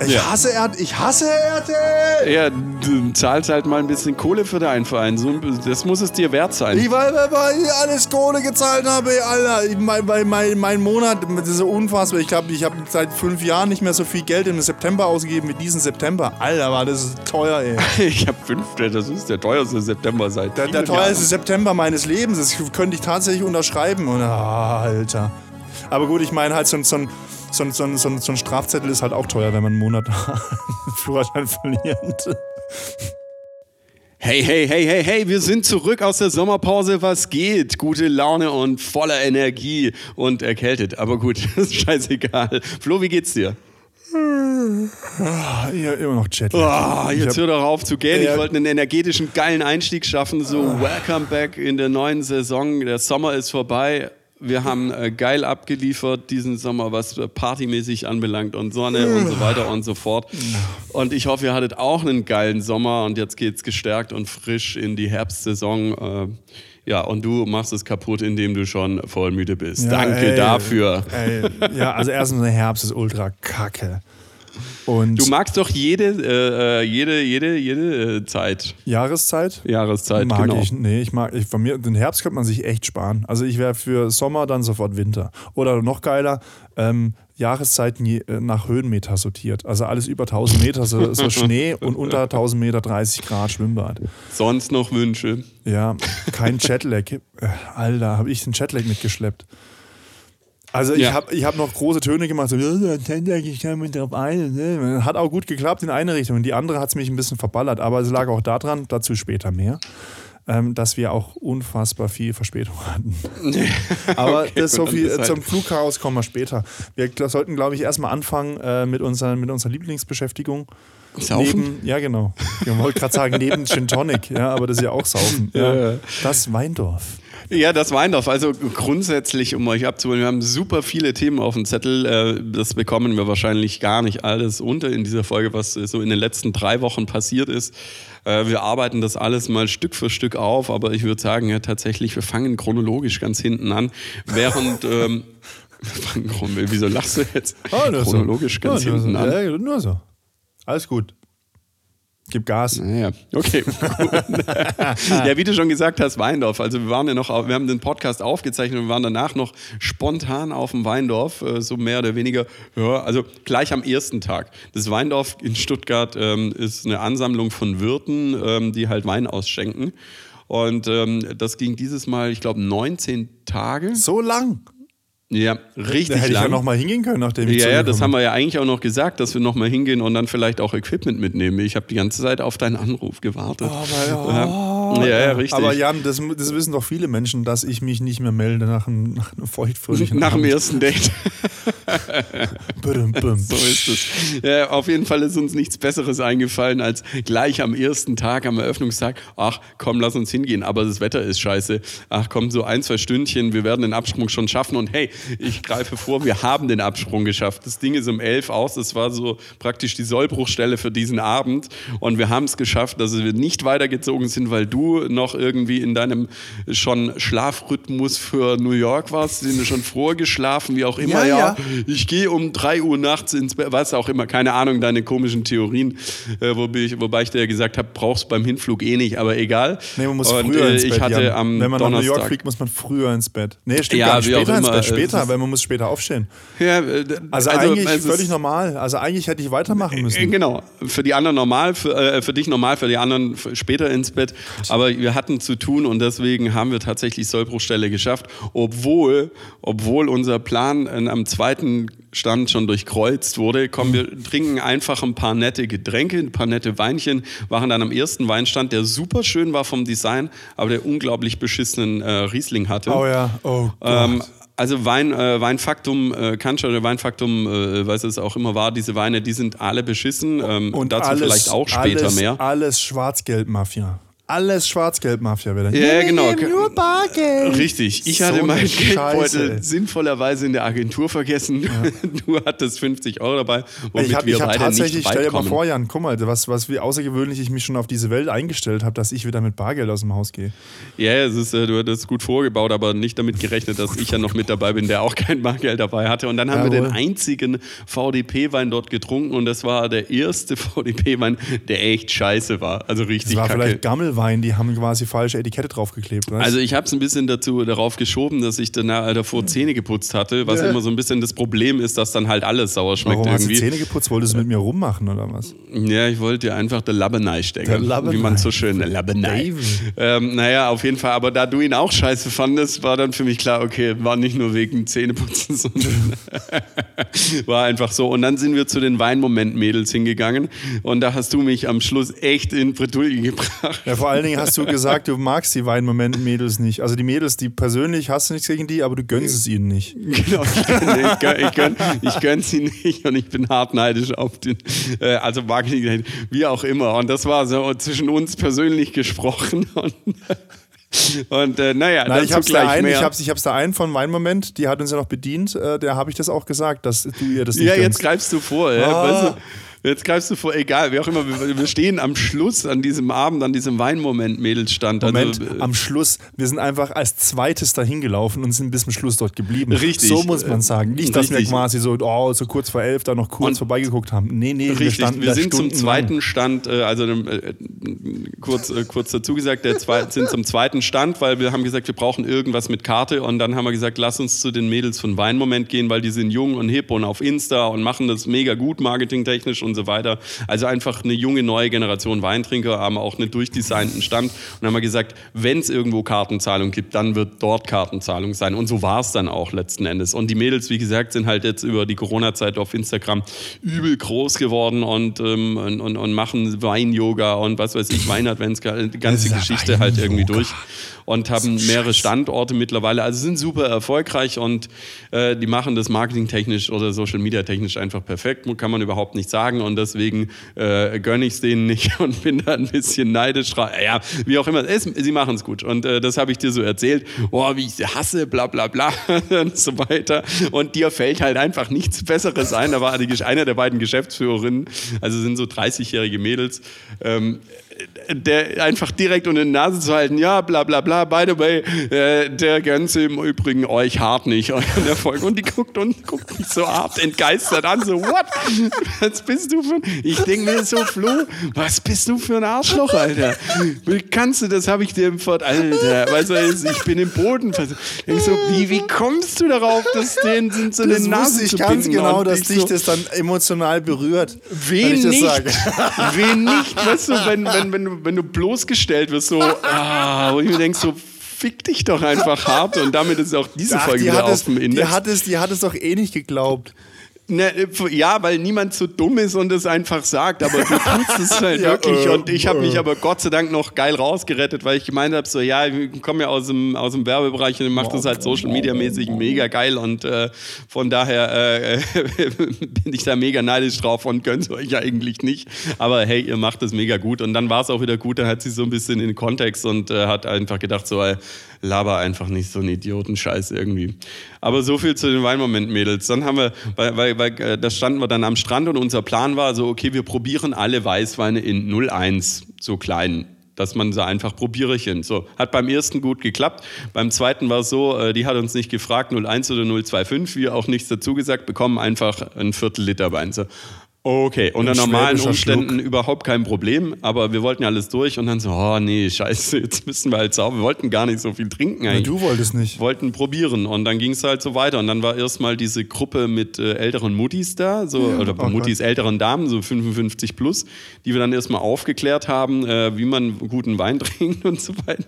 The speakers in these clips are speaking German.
Ich Ja. hasse RTL. Ich hasse RTL. Ja, du zahlst halt mal ein bisschen Kohle für deinen Verein. So, das muss es dir wert sein. Ich weil, weil, weil ich alles Kohle gezahlt habe, ey, Alter. Ich, mein, mein, mein, Monat, das ist unfassbar. Ich glaube, ich habe seit fünf Jahren nicht mehr so viel Geld im September ausgegeben wie diesen September. Alter, war das teuer, ey. Ich habe fünf, das ist der teuerste September seit Der, der teuerste Jahren. September meines Lebens. Das könnte ich tatsächlich unterschreiben. Und, ah, Alter. Aber gut, ich meine halt, so, ein- so, ein- so, so, ein- so, ein- so ein Strafzettel ist halt auch teuer, wenn man einen Monat Führerschein verliert. Hey, hey, hey, hey, hey, wir sind zurück aus der Sommerpause. Was geht? Gute Laune und voller Energie und erkältet. Aber gut, ist scheißegal. Flo, wie geht's dir? Ja, immer noch. Ah, Ich jetzt hör doch auf zu gehen. Ich wollte einen energetischen, geilen Einstieg schaffen. So, welcome back in der neuen Saison. Der Sommer ist vorbei. Wir haben äh, geil abgeliefert diesen Sommer, was äh, partymäßig anbelangt und Sonne und so weiter und so fort. Und ich hoffe, ihr hattet auch einen geilen Sommer und jetzt geht's gestärkt und frisch in die Herbstsaison. Äh, ja, und du machst es kaputt, indem du schon voll müde bist. Ja, Danke ey, dafür. Ey, ja, also erstens der Herbst ist ultra kacke. Und Du magst doch jede, äh, äh, jede, jede, jede äh, Zeit, Jahreszeit? Jahreszeit, mag genau. ich, nee, ich mag, ich, von mir, den Herbst könnte man sich echt sparen. Also ich wäre für Sommer dann sofort Winter. Oder noch geiler, ähm, Jahreszeiten je, äh, nach Höhenmeter sortiert. Also alles über 1000 Meter, so, so Schnee und unter 1000 Meter 30 Grad Schwimmbad. Sonst noch Wünsche. Ja, kein Jetlag. Alter, habe ich den Jetlag mitgeschleppt. Also ich Ja. habe ich hab noch große Töne gemacht, so, "Ja, Jetlag, ich kann mich drauf ein. ne?" Hat auch gut geklappt in eine Richtung. Die andere hat es mich ein bisschen verballert, aber es lag auch daran, dazu später mehr, ähm, dass wir auch unfassbar viel Verspätung hatten. aber Okay, das so viel, halt- zum Flugchaos kommen wir später. Wir sollten, glaube ich, erstmal anfangen äh, mit, unseren, mit unserer Lieblingsbeschäftigung. Saufen? Neben, ja, genau. Ich wollte gerade sagen, neben Gin Tonic, ja, aber das ist ja auch Saufen. Ja. ja. Das Weindorf. Ja, das Weindorf. Also grundsätzlich, um euch abzuholen, wir haben super viele Themen auf dem Zettel. Äh, Das bekommen wir wahrscheinlich gar nicht alles unter in dieser Folge, was so in den letzten drei Wochen passiert ist. Äh, Wir arbeiten das alles mal Stück für Stück auf, aber ich würde sagen, ja, tatsächlich, wir fangen chronologisch ganz hinten an. Während. ähm, wir fangen chron- Wieso lachst du jetzt? chronologisch ganz ja, nur hinten so. an. Ja, nur so. Alles gut. Gib Gas. Naja, okay. ja, wie du schon gesagt hast, Weindorf. Also wir waren ja noch, wir haben den Podcast aufgezeichnet und waren danach noch spontan auf dem Weindorf, äh, so mehr oder weniger, ja, also gleich am ersten Tag. Das Weindorf in Stuttgart ähm, ist eine Ansammlung von Wirten, ähm, die halt Wein ausschenken. Und ähm, das ging dieses Mal, ich glaube, 19 Tage. So lang. Ja, richtig Da hätte ich lang. ja noch mal hingehen können, nachdem ich Ja, ja, das haben wir ja eigentlich auch noch gesagt, dass wir nochmal hingehen und dann vielleicht auch Equipment mitnehmen. Ich habe die ganze Zeit auf deinen Anruf gewartet. Aber ja, ja, ja, richtig. Aber Jan, das, das wissen doch viele Menschen, dass ich mich nicht mehr melde nach einem, nach einem feuchtfröhlichen Nach dem Abend. ersten Date. So ist es. Ja, auf jeden Fall ist uns nichts Besseres eingefallen, als gleich am ersten Tag, am Eröffnungstag, ach komm, lass uns hingehen, aber das Wetter ist scheiße. Ach komm, so ein, zwei Stündchen, wir werden den Absprung schon schaffen. Und hey, ich greife vor, wir haben den Absprung geschafft. Das Ding ist um elf aus, das war so praktisch die Sollbruchstelle für diesen Abend. Und wir haben es geschafft, dass wir nicht weitergezogen sind, weil du noch irgendwie in deinem schon Schlafrhythmus für New York warst, sind wir schon vorgeschlafen, wie auch immer, Ja, ja. ja. Ich gehe um 3 Uhr nachts ins Bett, was auch immer, keine Ahnung, deine komischen Theorien, äh, wobei, ich, wobei ich dir ja gesagt habe, brauchst beim Hinflug eh nicht, aber egal. Nee, man muss Und, früher äh, ins Bett. Ich hatte Jan. am Wenn man nach New York Donnerstag. fliegt, muss man früher ins Bett. Nee, stimmt Ja, nicht. Später ins Bett. äh, Später, weil man muss später aufstehen. Ja, äh, d- Also, eigentlich ist- völlig normal. Also eigentlich hätte ich weitermachen müssen. Genau, für die anderen normal, für, äh, für dich normal, für die anderen später ins Bett. Aber wir hatten zu tun und deswegen haben wir tatsächlich Sollbruchstelle geschafft, obwohl, obwohl unser Plan äh, am zweiten Stand schon durchkreuzt wurde. Komm, wir trinken einfach ein paar nette Getränke, ein paar nette Weinchen, waren dann am ersten Weinstand, der super schön war vom Design, aber der unglaublich beschissenen äh, Riesling hatte. Oh ja, oh Gott. Ähm, also Wein, äh, Weinfaktum, äh, Kancha oder Weinfaktum, äh, weiß es auch immer war, diese Weine, die sind alle beschissen. Ähm, und dazu vielleicht auch später alles, mehr. Alles Schwarz-Gelb-Mafia. Alles Schwarz-Gelb-Mafia wieder. Ja, Wir genau. Nur Bargeld. Richtig, ich So hatte eine meinen Geldbeutel sinnvollerweise in der Agentur vergessen. Du hattest 50 Euro dabei, womit Ich habe wir hab beide tatsächlich, nicht stell dir mal vor, Jan, guck mal, was, was wie außergewöhnlich ich mich schon auf diese Welt eingestellt habe, dass ich wieder mit Bargeld aus dem Haus gehe. Ja, es ist, äh, du hattest gut vorgebaut, aber nicht damit gerechnet, dass ich ja noch mit dabei bin, der auch kein Bargeld dabei hatte. Und dann haben wir Jawohl. den einzigen VDP-Wein dort getrunken und das war der erste VDP-Wein, der echt scheiße war. Also richtig Das war kacke. vielleicht Gammelwein, die haben quasi falsche Etikette draufgeklebt. Weißt? Also ich habe es ein bisschen dazu darauf geschoben, dass ich danach, davor Zähne geputzt hatte, was Ja. immer so ein bisschen das Problem ist, dass dann halt alles sauer schmeckt Warum hast du irgendwie. Zähne geputzt? Wolltest du mit mir rummachen oder was? Ja, ich wollte dir einfach der Labbenei stecken. Der Labbenei. Wie man so schön, der Labbenei. David. Ähm, naja, auf jeden Fall. Aber da du ihn auch scheiße fandest, war dann für mich klar, okay, war nicht nur wegen Zähneputzen, sondern war einfach so. Und dann sind wir zu den Weinmoment-Mädels hingegangen und da hast du mich am Schluss echt in Bredouille gebracht. Ja, vor allen Dingen hast du gesagt, du magst die Weinmoment-Mädels nicht. Also die Mädels, die persönlich hast du nichts gegen die, aber du gönnst es ihnen nicht. Genau, ich gönn, ich, gönn, ich, gönn, ich sie nicht und ich bin hart neidisch auf den, äh, also Marketing, wie auch immer. Und das war so zwischen uns persönlich gesprochen. Und, und äh, naja, Nein, ich hab's, da gleich einen, mehr. ich, hab's, ich hab's da einen von Weinmoment, die hat uns ja noch bedient, äh, der habe ich das auch gesagt, dass du ihr das nicht Ja, jetzt gönnst. greifst du vor. Ja, Ah. weißt du, jetzt greifst du vor, egal, wie auch immer. Wir, wir stehen am Schluss an diesem Abend, an diesem Weinmoment-Mädelsstand. Moment, Also, äh, am Schluss, wir sind einfach als zweites dahin gelaufen und sind bis zum Schluss dort geblieben. Richtig. So muss man sagen. Nicht, dass wir Richtig. quasi so, oh, so kurz vor elf da noch kurz Und- vorbeigeguckt haben. Nee, nee, wir Richtig, standen wir sind zum zweiten Stand, äh, also äh, kurz, äh, kurz dazu gesagt, der zwei, sind zum zweiten Stand, weil wir haben gesagt, wir brauchen irgendwas mit Karte und dann haben wir gesagt, lass uns zu den Mädels von Weinmoment gehen, weil die sind jung und hip und auf Insta und machen das mega gut marketingtechnisch und so weiter. Also einfach eine junge neue Generation Weintrinker, haben auch einen durchdesignten Stand und haben wir gesagt, wenn es irgendwo Kartenzahlung gibt, dann wird dort Kartenzahlung sein. Und so war es dann auch letzten Endes. Und die Mädels, wie gesagt, sind halt jetzt über die Corona-Zeit auf Instagram übel groß geworden und, ähm, und, und, und machen Wein-Yoga und was weiß ich, Weinadventskalender, die ganze Dieser Geschichte halt irgendwie durch und haben mehrere Standorte mittlerweile, also sind super erfolgreich und äh, die machen das marketingtechnisch oder Social Media technisch einfach perfekt, kann man überhaupt nicht sagen und deswegen äh, gönne ich es denen nicht und bin da ein bisschen neidisch. Ja, wie auch immer, es, sie machen es gut und äh, das habe ich dir so erzählt, oh, wie ich sie hasse, bla bla bla und so weiter. Und dir fällt halt einfach nichts Besseres ein, da war einer der beiden Geschäftsführerinnen, also sind so 30-jährige Mädels, ähm, der einfach direkt unter die Nase zu halten, ja, bla bla bla, by the way, äh, der Ganze im Übrigen euch hart nicht, euren Erfolg. Und die guckt und guckt mich so hart entgeistert an, so, what? Was bist du für ein... Ich denke mir so, Flo, was bist du für ein Arschloch, Alter? Wie kannst du, das habe ich dir im Fort, Alter, weißt du, ich bin im Boden. Ich so, wie, wie kommst du darauf, dass den sind so eine Nase ich zu ganz genau, dass ich dich so, das dann emotional berührt. wenn Wen ich das nicht? sage. Wen nicht? Weißt du, wenn, wenn, wenn, du, wenn du bloßgestellt wirst, so, ah, wo ich mir denke, so, fick dich doch einfach hart und damit ist auch diese Ach, Folge die, wieder auf dem die, Index. hat es, die hat es doch eh nicht geglaubt. Ne, ja, weil niemand so dumm ist und es einfach sagt, aber du tust es halt Ja, wirklich. äh, und ich habe mich äh. aber Gott sei Dank noch geil rausgerettet, weil ich gemeint habe, so ja, ich komme ja aus dem, aus dem Werbebereich und mache das halt Social Media mäßig mega geil und äh, von daher äh, bin ich da mega neidisch drauf und gönnt euch eigentlich nicht. Aber hey, ihr macht das mega gut und dann war es auch wieder gut, dann hat sie so ein bisschen in den Kontext und äh, hat einfach gedacht, so laber einfach nicht so einen Idiotenscheiß irgendwie. Aber so viel zu den Weinmoment-Mädels. Dann haben wir, weil, weil, weil äh, da standen wir dann am Strand und unser Plan war so, okay, wir probieren alle Weißweine in 01, so klein. Dass man sie einfach Probierchen. So, hat beim ersten gut geklappt. Beim zweiten war es so, äh, die hat uns nicht gefragt, 01 oder 025, wir auch nichts dazu gesagt, bekommen einfach ein Viertel Liter Wein. So, Okay, unter normalen Umständen überhaupt kein Problem, aber wir wollten ja alles durch und dann so, oh nee, scheiße, jetzt müssen wir halt sauber. Wir wollten gar nicht so viel trinken Ja, eigentlich. du wolltest nicht. wollten probieren und dann ging es halt so weiter und dann war erstmal diese Gruppe mit äh, älteren Muttis da, so oder oh Muttis älteren Damen, so 55 plus, die wir dann erstmal aufgeklärt haben, äh, wie man guten Wein trinkt und so weiter.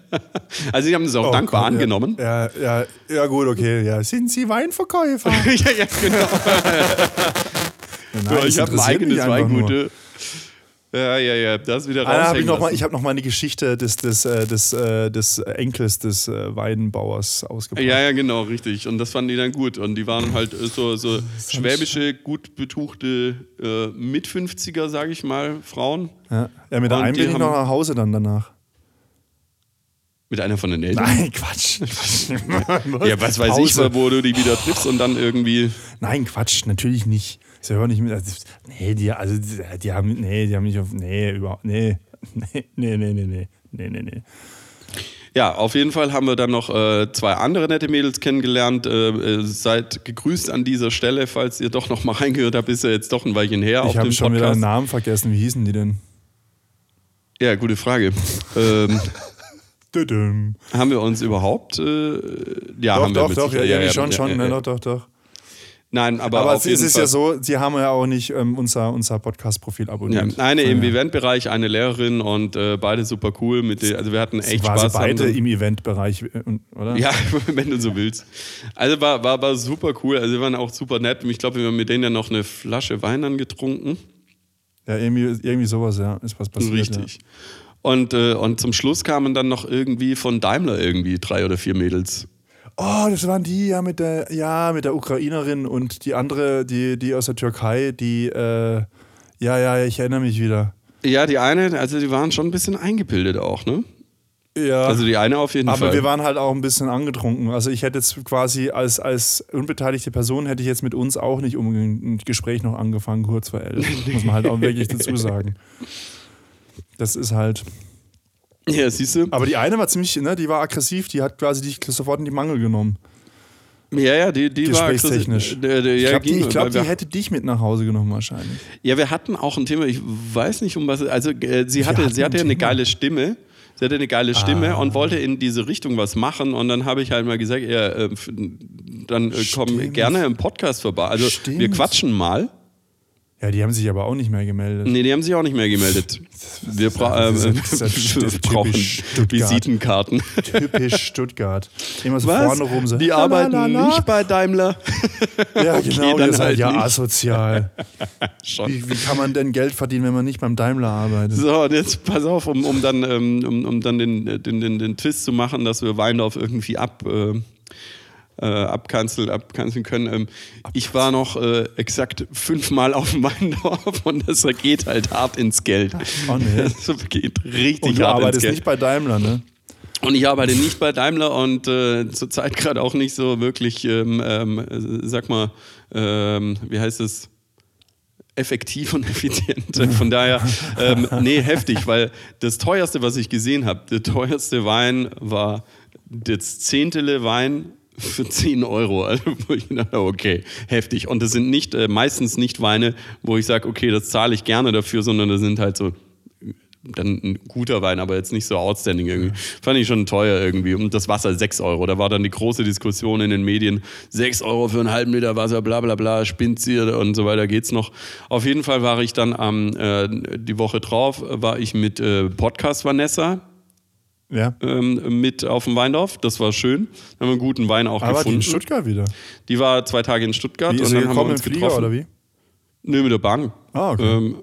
Also sie haben das auch Oh dankbar Gott, ja. angenommen. Ja, ja, ja, gut, okay. Ja. Sind Sie Weinverkäufer? ja, ja, genau. Nein, Ja, ich habe ein eigenes. Weingute. Ja, ja, ja, das wieder Ah, da hab ich noch mal, ich habe noch mal eine Geschichte des, des, äh, des, äh, des Enkels des äh, Weinbauers ausgepackt. Ja, ja, genau, richtig. Und das fanden die dann gut. Und die waren halt so, so schwäbische, gut betuchte äh, Mit-50er, sage ich mal, Frauen. Ja, ja mit der Und einen bin ich noch nach Hause dann danach. Mit einer von den Eltern? Nein, Quatsch. ja, was weiß ich, Pause. wo du die wieder triffst und dann irgendwie. Nein, Quatsch, natürlich nicht. Ist ja auch nicht mit. Also, nee, die, also, die, haben. Nee, die haben nicht auf. Nee, überhaupt. Nee. Nee, nee, nee, nee, nee. Nee, nee. Ja, auf jeden Fall haben wir dann noch äh, zwei andere nette Mädels kennengelernt. Äh, äh, seid gegrüßt an dieser Stelle, falls ihr doch noch mal reingehört habt, ist ja jetzt doch ein Weilchen her Ich habe schon wieder den Namen vergessen. Wie hießen die denn? Ja, gute Frage. ähm, haben wir uns überhaupt? Äh, ja, Doch, haben wir doch, doch, ja, Sicherheit- irgendwie schon, ja, schon, ja, ne, ja. doch, doch, doch. Nein, aber, Aber es ist Fall. ja so, sie haben ja auch nicht ähm, unser, unser Podcast-Profil Ja, abonniert. eine im ja. Eventbereich, eine Lehrerin und äh, beide super cool. Mit der, also wir hatten echt War Spaß. beide dann- im Eventbereich, äh, oder? Ja, wenn du so willst. Also war, war, war super cool. Also wir waren auch super nett. Ich glaube, wir haben mit denen ja noch eine Flasche Wein dann getrunken. Ja, irgendwie, irgendwie sowas, ja. Ist was passiert. Richtig. Und, äh, und zum Schluss kamen dann noch irgendwie von Daimler irgendwie drei oder vier Mädels. Oh, das waren die ja mit der, ja, mit der Ukrainerin und die andere, die, die aus der Türkei, die, äh, ja, ja, ich erinnere mich wieder. Ja, die eine, also die waren schon ein bisschen eingebildet auch, ne? Ja. Also die eine auf jeden aber Fall. wir waren halt auch ein bisschen angetrunken. Also ich hätte jetzt quasi als, als unbeteiligte Person hätte ich jetzt mit uns auch nicht unbedingt ein Gespräch noch angefangen, kurz vor elf. Muss man halt auch wirklich dazu sagen. Das ist halt. Ja, siehst du? Aber die eine war ziemlich, ne, die war aggressiv, die hat quasi dich sofort in die Mangel genommen. Ja, ja, die, die war Gesprächstechnisch. Der, Ich ja, glaube, die, glaub, die wir- hätte dich mit nach Hause genommen wahrscheinlich. Ja, wir hatten auch ein Thema, ich weiß nicht um was, also äh, sie hatte, sie hatte ein eine geile Stimme. Sie hatte eine geile Stimme Ah. und wollte in diese Richtung was machen und dann habe ich halt mal gesagt, ja, äh, dann äh, komm gerne im Podcast vorbei. Also wir Stimmt. quatschen mal. Ja, die haben sich aber auch nicht mehr gemeldet. Nee, die haben sich auch nicht mehr gemeldet. Wir, bra das äh, ist- das ist brauchen Stuttgart. Visitenkarten. Typisch Stuttgart. Immer so vorne rum so. Die la, arbeiten la, la. nicht bei Daimler. Ja, Okay, genau. ihr seid halt ja nicht. asozial. Wie, wie kann man denn Geld verdienen, wenn man nicht beim Daimler arbeitet? So, und jetzt pass auf, um, um dann, ähm, um, um dann den, den, den, den Twist zu machen, dass wir Weindorf irgendwie ab, äh, äh, abkanzeln, abkanzeln können. Ähm, ich war noch äh, exakt fünfmal auf dem Weindorf und das geht halt hart ins Geld. Oh, nee. Das geht richtig Und du hart ins arbeitest Geld. nicht bei Daimler, ne? Und ich arbeite nicht bei Daimler und äh, zurzeit gerade auch nicht so wirklich, ähm, ähm, äh, sag mal, ähm, wie heißt es? effektiv und effizient. Von daher, ähm, nee, heftig, weil das teuerste, was ich gesehen habe, der teuerste Wein war das zehntele Wein für 10 Euro. Also, wo ich dachte, okay, heftig. Und das sind nicht, äh, meistens nicht Weine, wo ich sage, okay, das zahle ich gerne dafür, sondern das sind halt so dann ein guter Wein, aber jetzt nicht so outstanding irgendwie. Fand ich schon teuer irgendwie. Und das Wasser 6 Euro. Da war dann die große Diskussion in den Medien. 6 Euro für einen halben Liter Wasser, bla bla bla, spinnt ihr und so weiter geht's noch. Auf jeden Fall war ich dann am, äh, die Woche drauf, war ich mit äh, Podcast Vanessa Ja. ähm, mit auf dem Weindorf. Das war schön. Haben wir einen guten Wein auch Aber die gefunden. in Stuttgart wieder. Die war zwei Tage in Stuttgart Wie und dann haben wir uns Flieger getroffen. oder wie? Nö, mit der Bahn. Ah, okay. Ähm,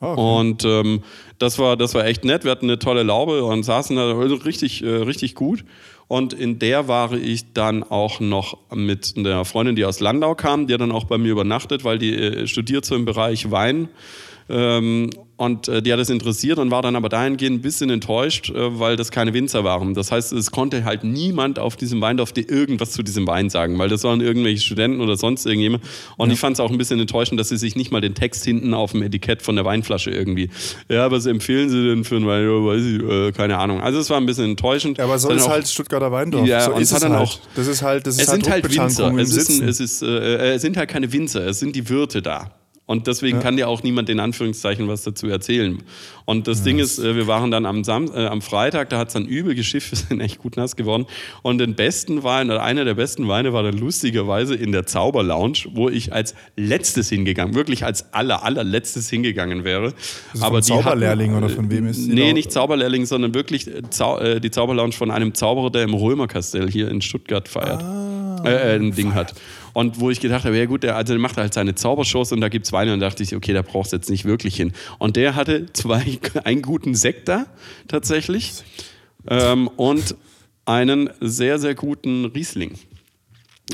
Ah, okay. und ähm, das, war, das war echt nett. Wir hatten eine tolle Laube und saßen da also richtig, äh, richtig gut. Und in der war ich dann auch noch mit einer Freundin, die aus Landau kam, die hat dann auch bei mir übernachtet, weil die äh, studiert so im Bereich Wein. Ähm, und äh, die hat es interessiert und war dann aber dahingehend ein bisschen enttäuscht, äh, weil das keine Winzer waren. Das heißt, es konnte halt niemand auf diesem Weindorf dir irgendwas zu diesem Wein sagen, weil das waren irgendwelche Studenten oder sonst irgendjemand. Und ich fand es auch ein bisschen enttäuschend, dass sie sich nicht mal den Text hinten auf dem Etikett von der Weinflasche irgendwie. Ja, was empfehlen sie denn für einen Wein? Ja, weiß ich, äh, keine Ahnung. Also es war ein bisschen enttäuschend. Ja, aber so Dann ist auch- halt Stuttgarter Weindorf. Ja, so und ist hat es dann halt. auch- das ist halt, das ist es halt sind halt Winzer. Es, ist ein, es, ist, äh, es sind halt keine Winzer, es sind die Wirte da. Und deswegen kann dir auch niemand in Anführungszeichen was dazu erzählen. Und das Ding ist, äh, wir waren dann am, Sam äh, am Freitag, da hat es dann übel geschifft, wir sind echt gut nass geworden. Und den besten Wein, oder einer der besten Weine war dann lustigerweise in der Zauberlounge, wo ich als letztes hingegangen, wirklich als aller, allerletztes hingegangen wäre. das vom Zauberlehrling oder von wem ist die Nee, nicht Zauberlehrling, sondern wirklich äh, Zau äh, die Zauberlounge von einem Zauberer, der im Römerkastell hier in Stuttgart feiert. Ah, äh, äh, ein Ding hat. Und wo ich gedacht habe, ja gut, der, also der macht halt seine Zaubershows und da gibt es Weine und da dachte ich, okay, da brauchst du jetzt nicht wirklich hin. Und der hatte zwei, einen guten Sekt da, tatsächlich. Ähm, und einen sehr, sehr guten Riesling.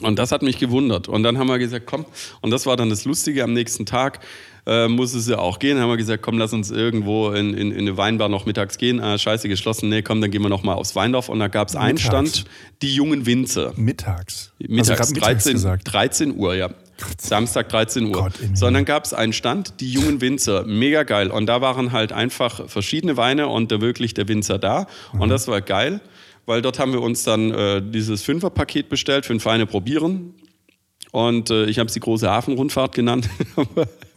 Und das hat mich gewundert. Und dann haben wir gesagt, komm, und das war dann das Lustige am nächsten Tag, äh, muss es ja auch gehen. Dann haben wir gesagt, komm, lass uns irgendwo in, in, in eine Weinbar noch mittags gehen. Ah, scheiße, geschlossen. Nee, komm, dann gehen wir noch mal aufs Weindorf. Und da gab es einen Stand, die jungen Winzer. Mittags. Mittags, also mittags 13, gesagt. 13 Uhr, ja. Samstag 13 Uhr. Gott im so, und dann gab es einen Stand, die jungen Winzer, mega geil. Und da waren halt einfach verschiedene Weine und da wirklich der Winzer da. Mhm. Und das war geil, weil dort haben wir uns dann äh, dieses Fünferpaket bestellt, fünf Weine probieren. Und äh, ich habe es die große Hafenrundfahrt genannt.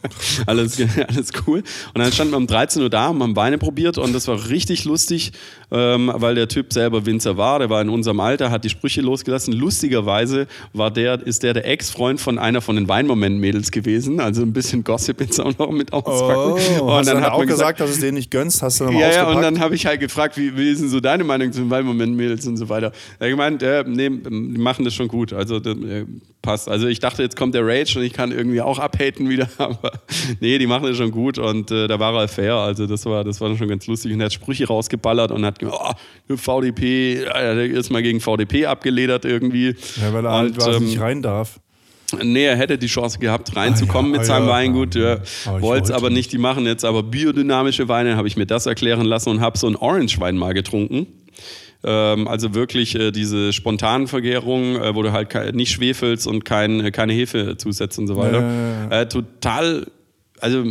alles, alles cool. Und dann standen wir um 13 Uhr da, und haben Weine probiert und das war richtig lustig, ähm, weil der Typ selber Winzer war. Der war in unserem Alter, hat die Sprüche losgelassen. Lustigerweise war der, ist der der Ex-Freund von einer von den Weinmoment-Mädels gewesen. Also ein bisschen Gossip jetzt auch noch mit auspacken. Oh, hast du dann hat auch man gesagt, dass es denen nicht gönnst? Hast du dann mal ja, ausgepackt? und dann habe ich halt gefragt, wie, wie ist denn so deine Meinung zu den Weinmoment-Mädels und so weiter. Er hat gemeint, äh, nee, die machen das schon gut. Also äh, passt. Also ich dachte, jetzt kommt der Rage und ich kann irgendwie auch abhaten wieder, aber nee, die machen das schon gut und äh, da war er fair. Also das war, das war schon ganz lustig und er hat Sprüche rausgeballert und hat gesagt, oh, VDP, er hat erstmal gegen VDP abgeledert irgendwie. ja, weil er halt und, quasi ähm, nicht rein darf. Nee, er hätte die Chance gehabt, reinzukommen Ah, ja, mit ah, seinem ja, Weingut. ah, Ja. Ah, ich Wollte es aber nicht. Die machen jetzt aber biodynamische Weine, habe ich mir das erklären lassen und habe so einen Orange-Wein mal getrunken. Ähm, also wirklich äh, diese spontanen Vergärungen, äh, wo du halt nicht schwefelst und kein, äh, keine Hefe zusetzt und so weiter. Ja, Äh, total, also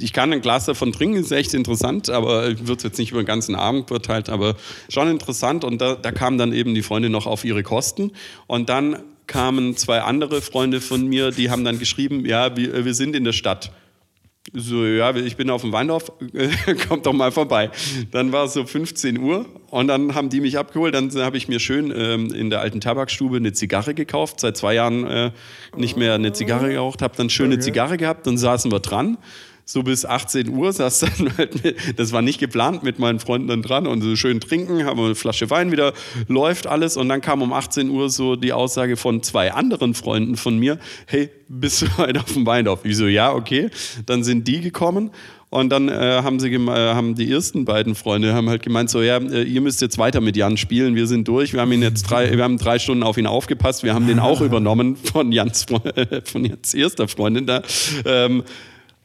ich kann ein Glas davon trinken, ist echt interessant, aber es jetzt nicht über den ganzen Abend beurteilt, aber schon interessant. Und da, da kam dann eben die Freundin noch auf ihre Kosten. Und dann kamen zwei andere Freunde von mir, die haben dann geschrieben, ja, wir, wir sind in der Stadt. So, ja, ich bin auf dem Weindorf, kommt doch mal vorbei. Dann war es so 15 Uhr und dann haben die mich abgeholt. Dann habe ich mir schön ähm, in der alten Tabakstube eine Zigarre gekauft. Seit zwei Jahren äh, nicht mehr eine Zigarre geraucht, habe dann schöne Okay. Zigarre gehabt. Dann saßen wir dran. So bis 18 Uhr saß dann halt mit, das war nicht geplant, mit meinen Freunden dann dran und so schön trinken, haben wir eine Flasche Wein wieder, läuft alles und dann kam um 18 Uhr so die Aussage von zwei anderen Freunden von mir, hey, bist du heute auf dem Weindorf? Ich so, ja, okay. Dann sind die gekommen und dann äh, haben sie äh, haben die ersten beiden Freunde haben halt gemeint so ja äh, ihr müsst jetzt weiter mit Jan spielen wir sind durch wir haben ihn jetzt drei wir haben drei Stunden auf ihn aufgepasst wir haben den auch übernommen von Jans von Jans erster Freundin da ähm,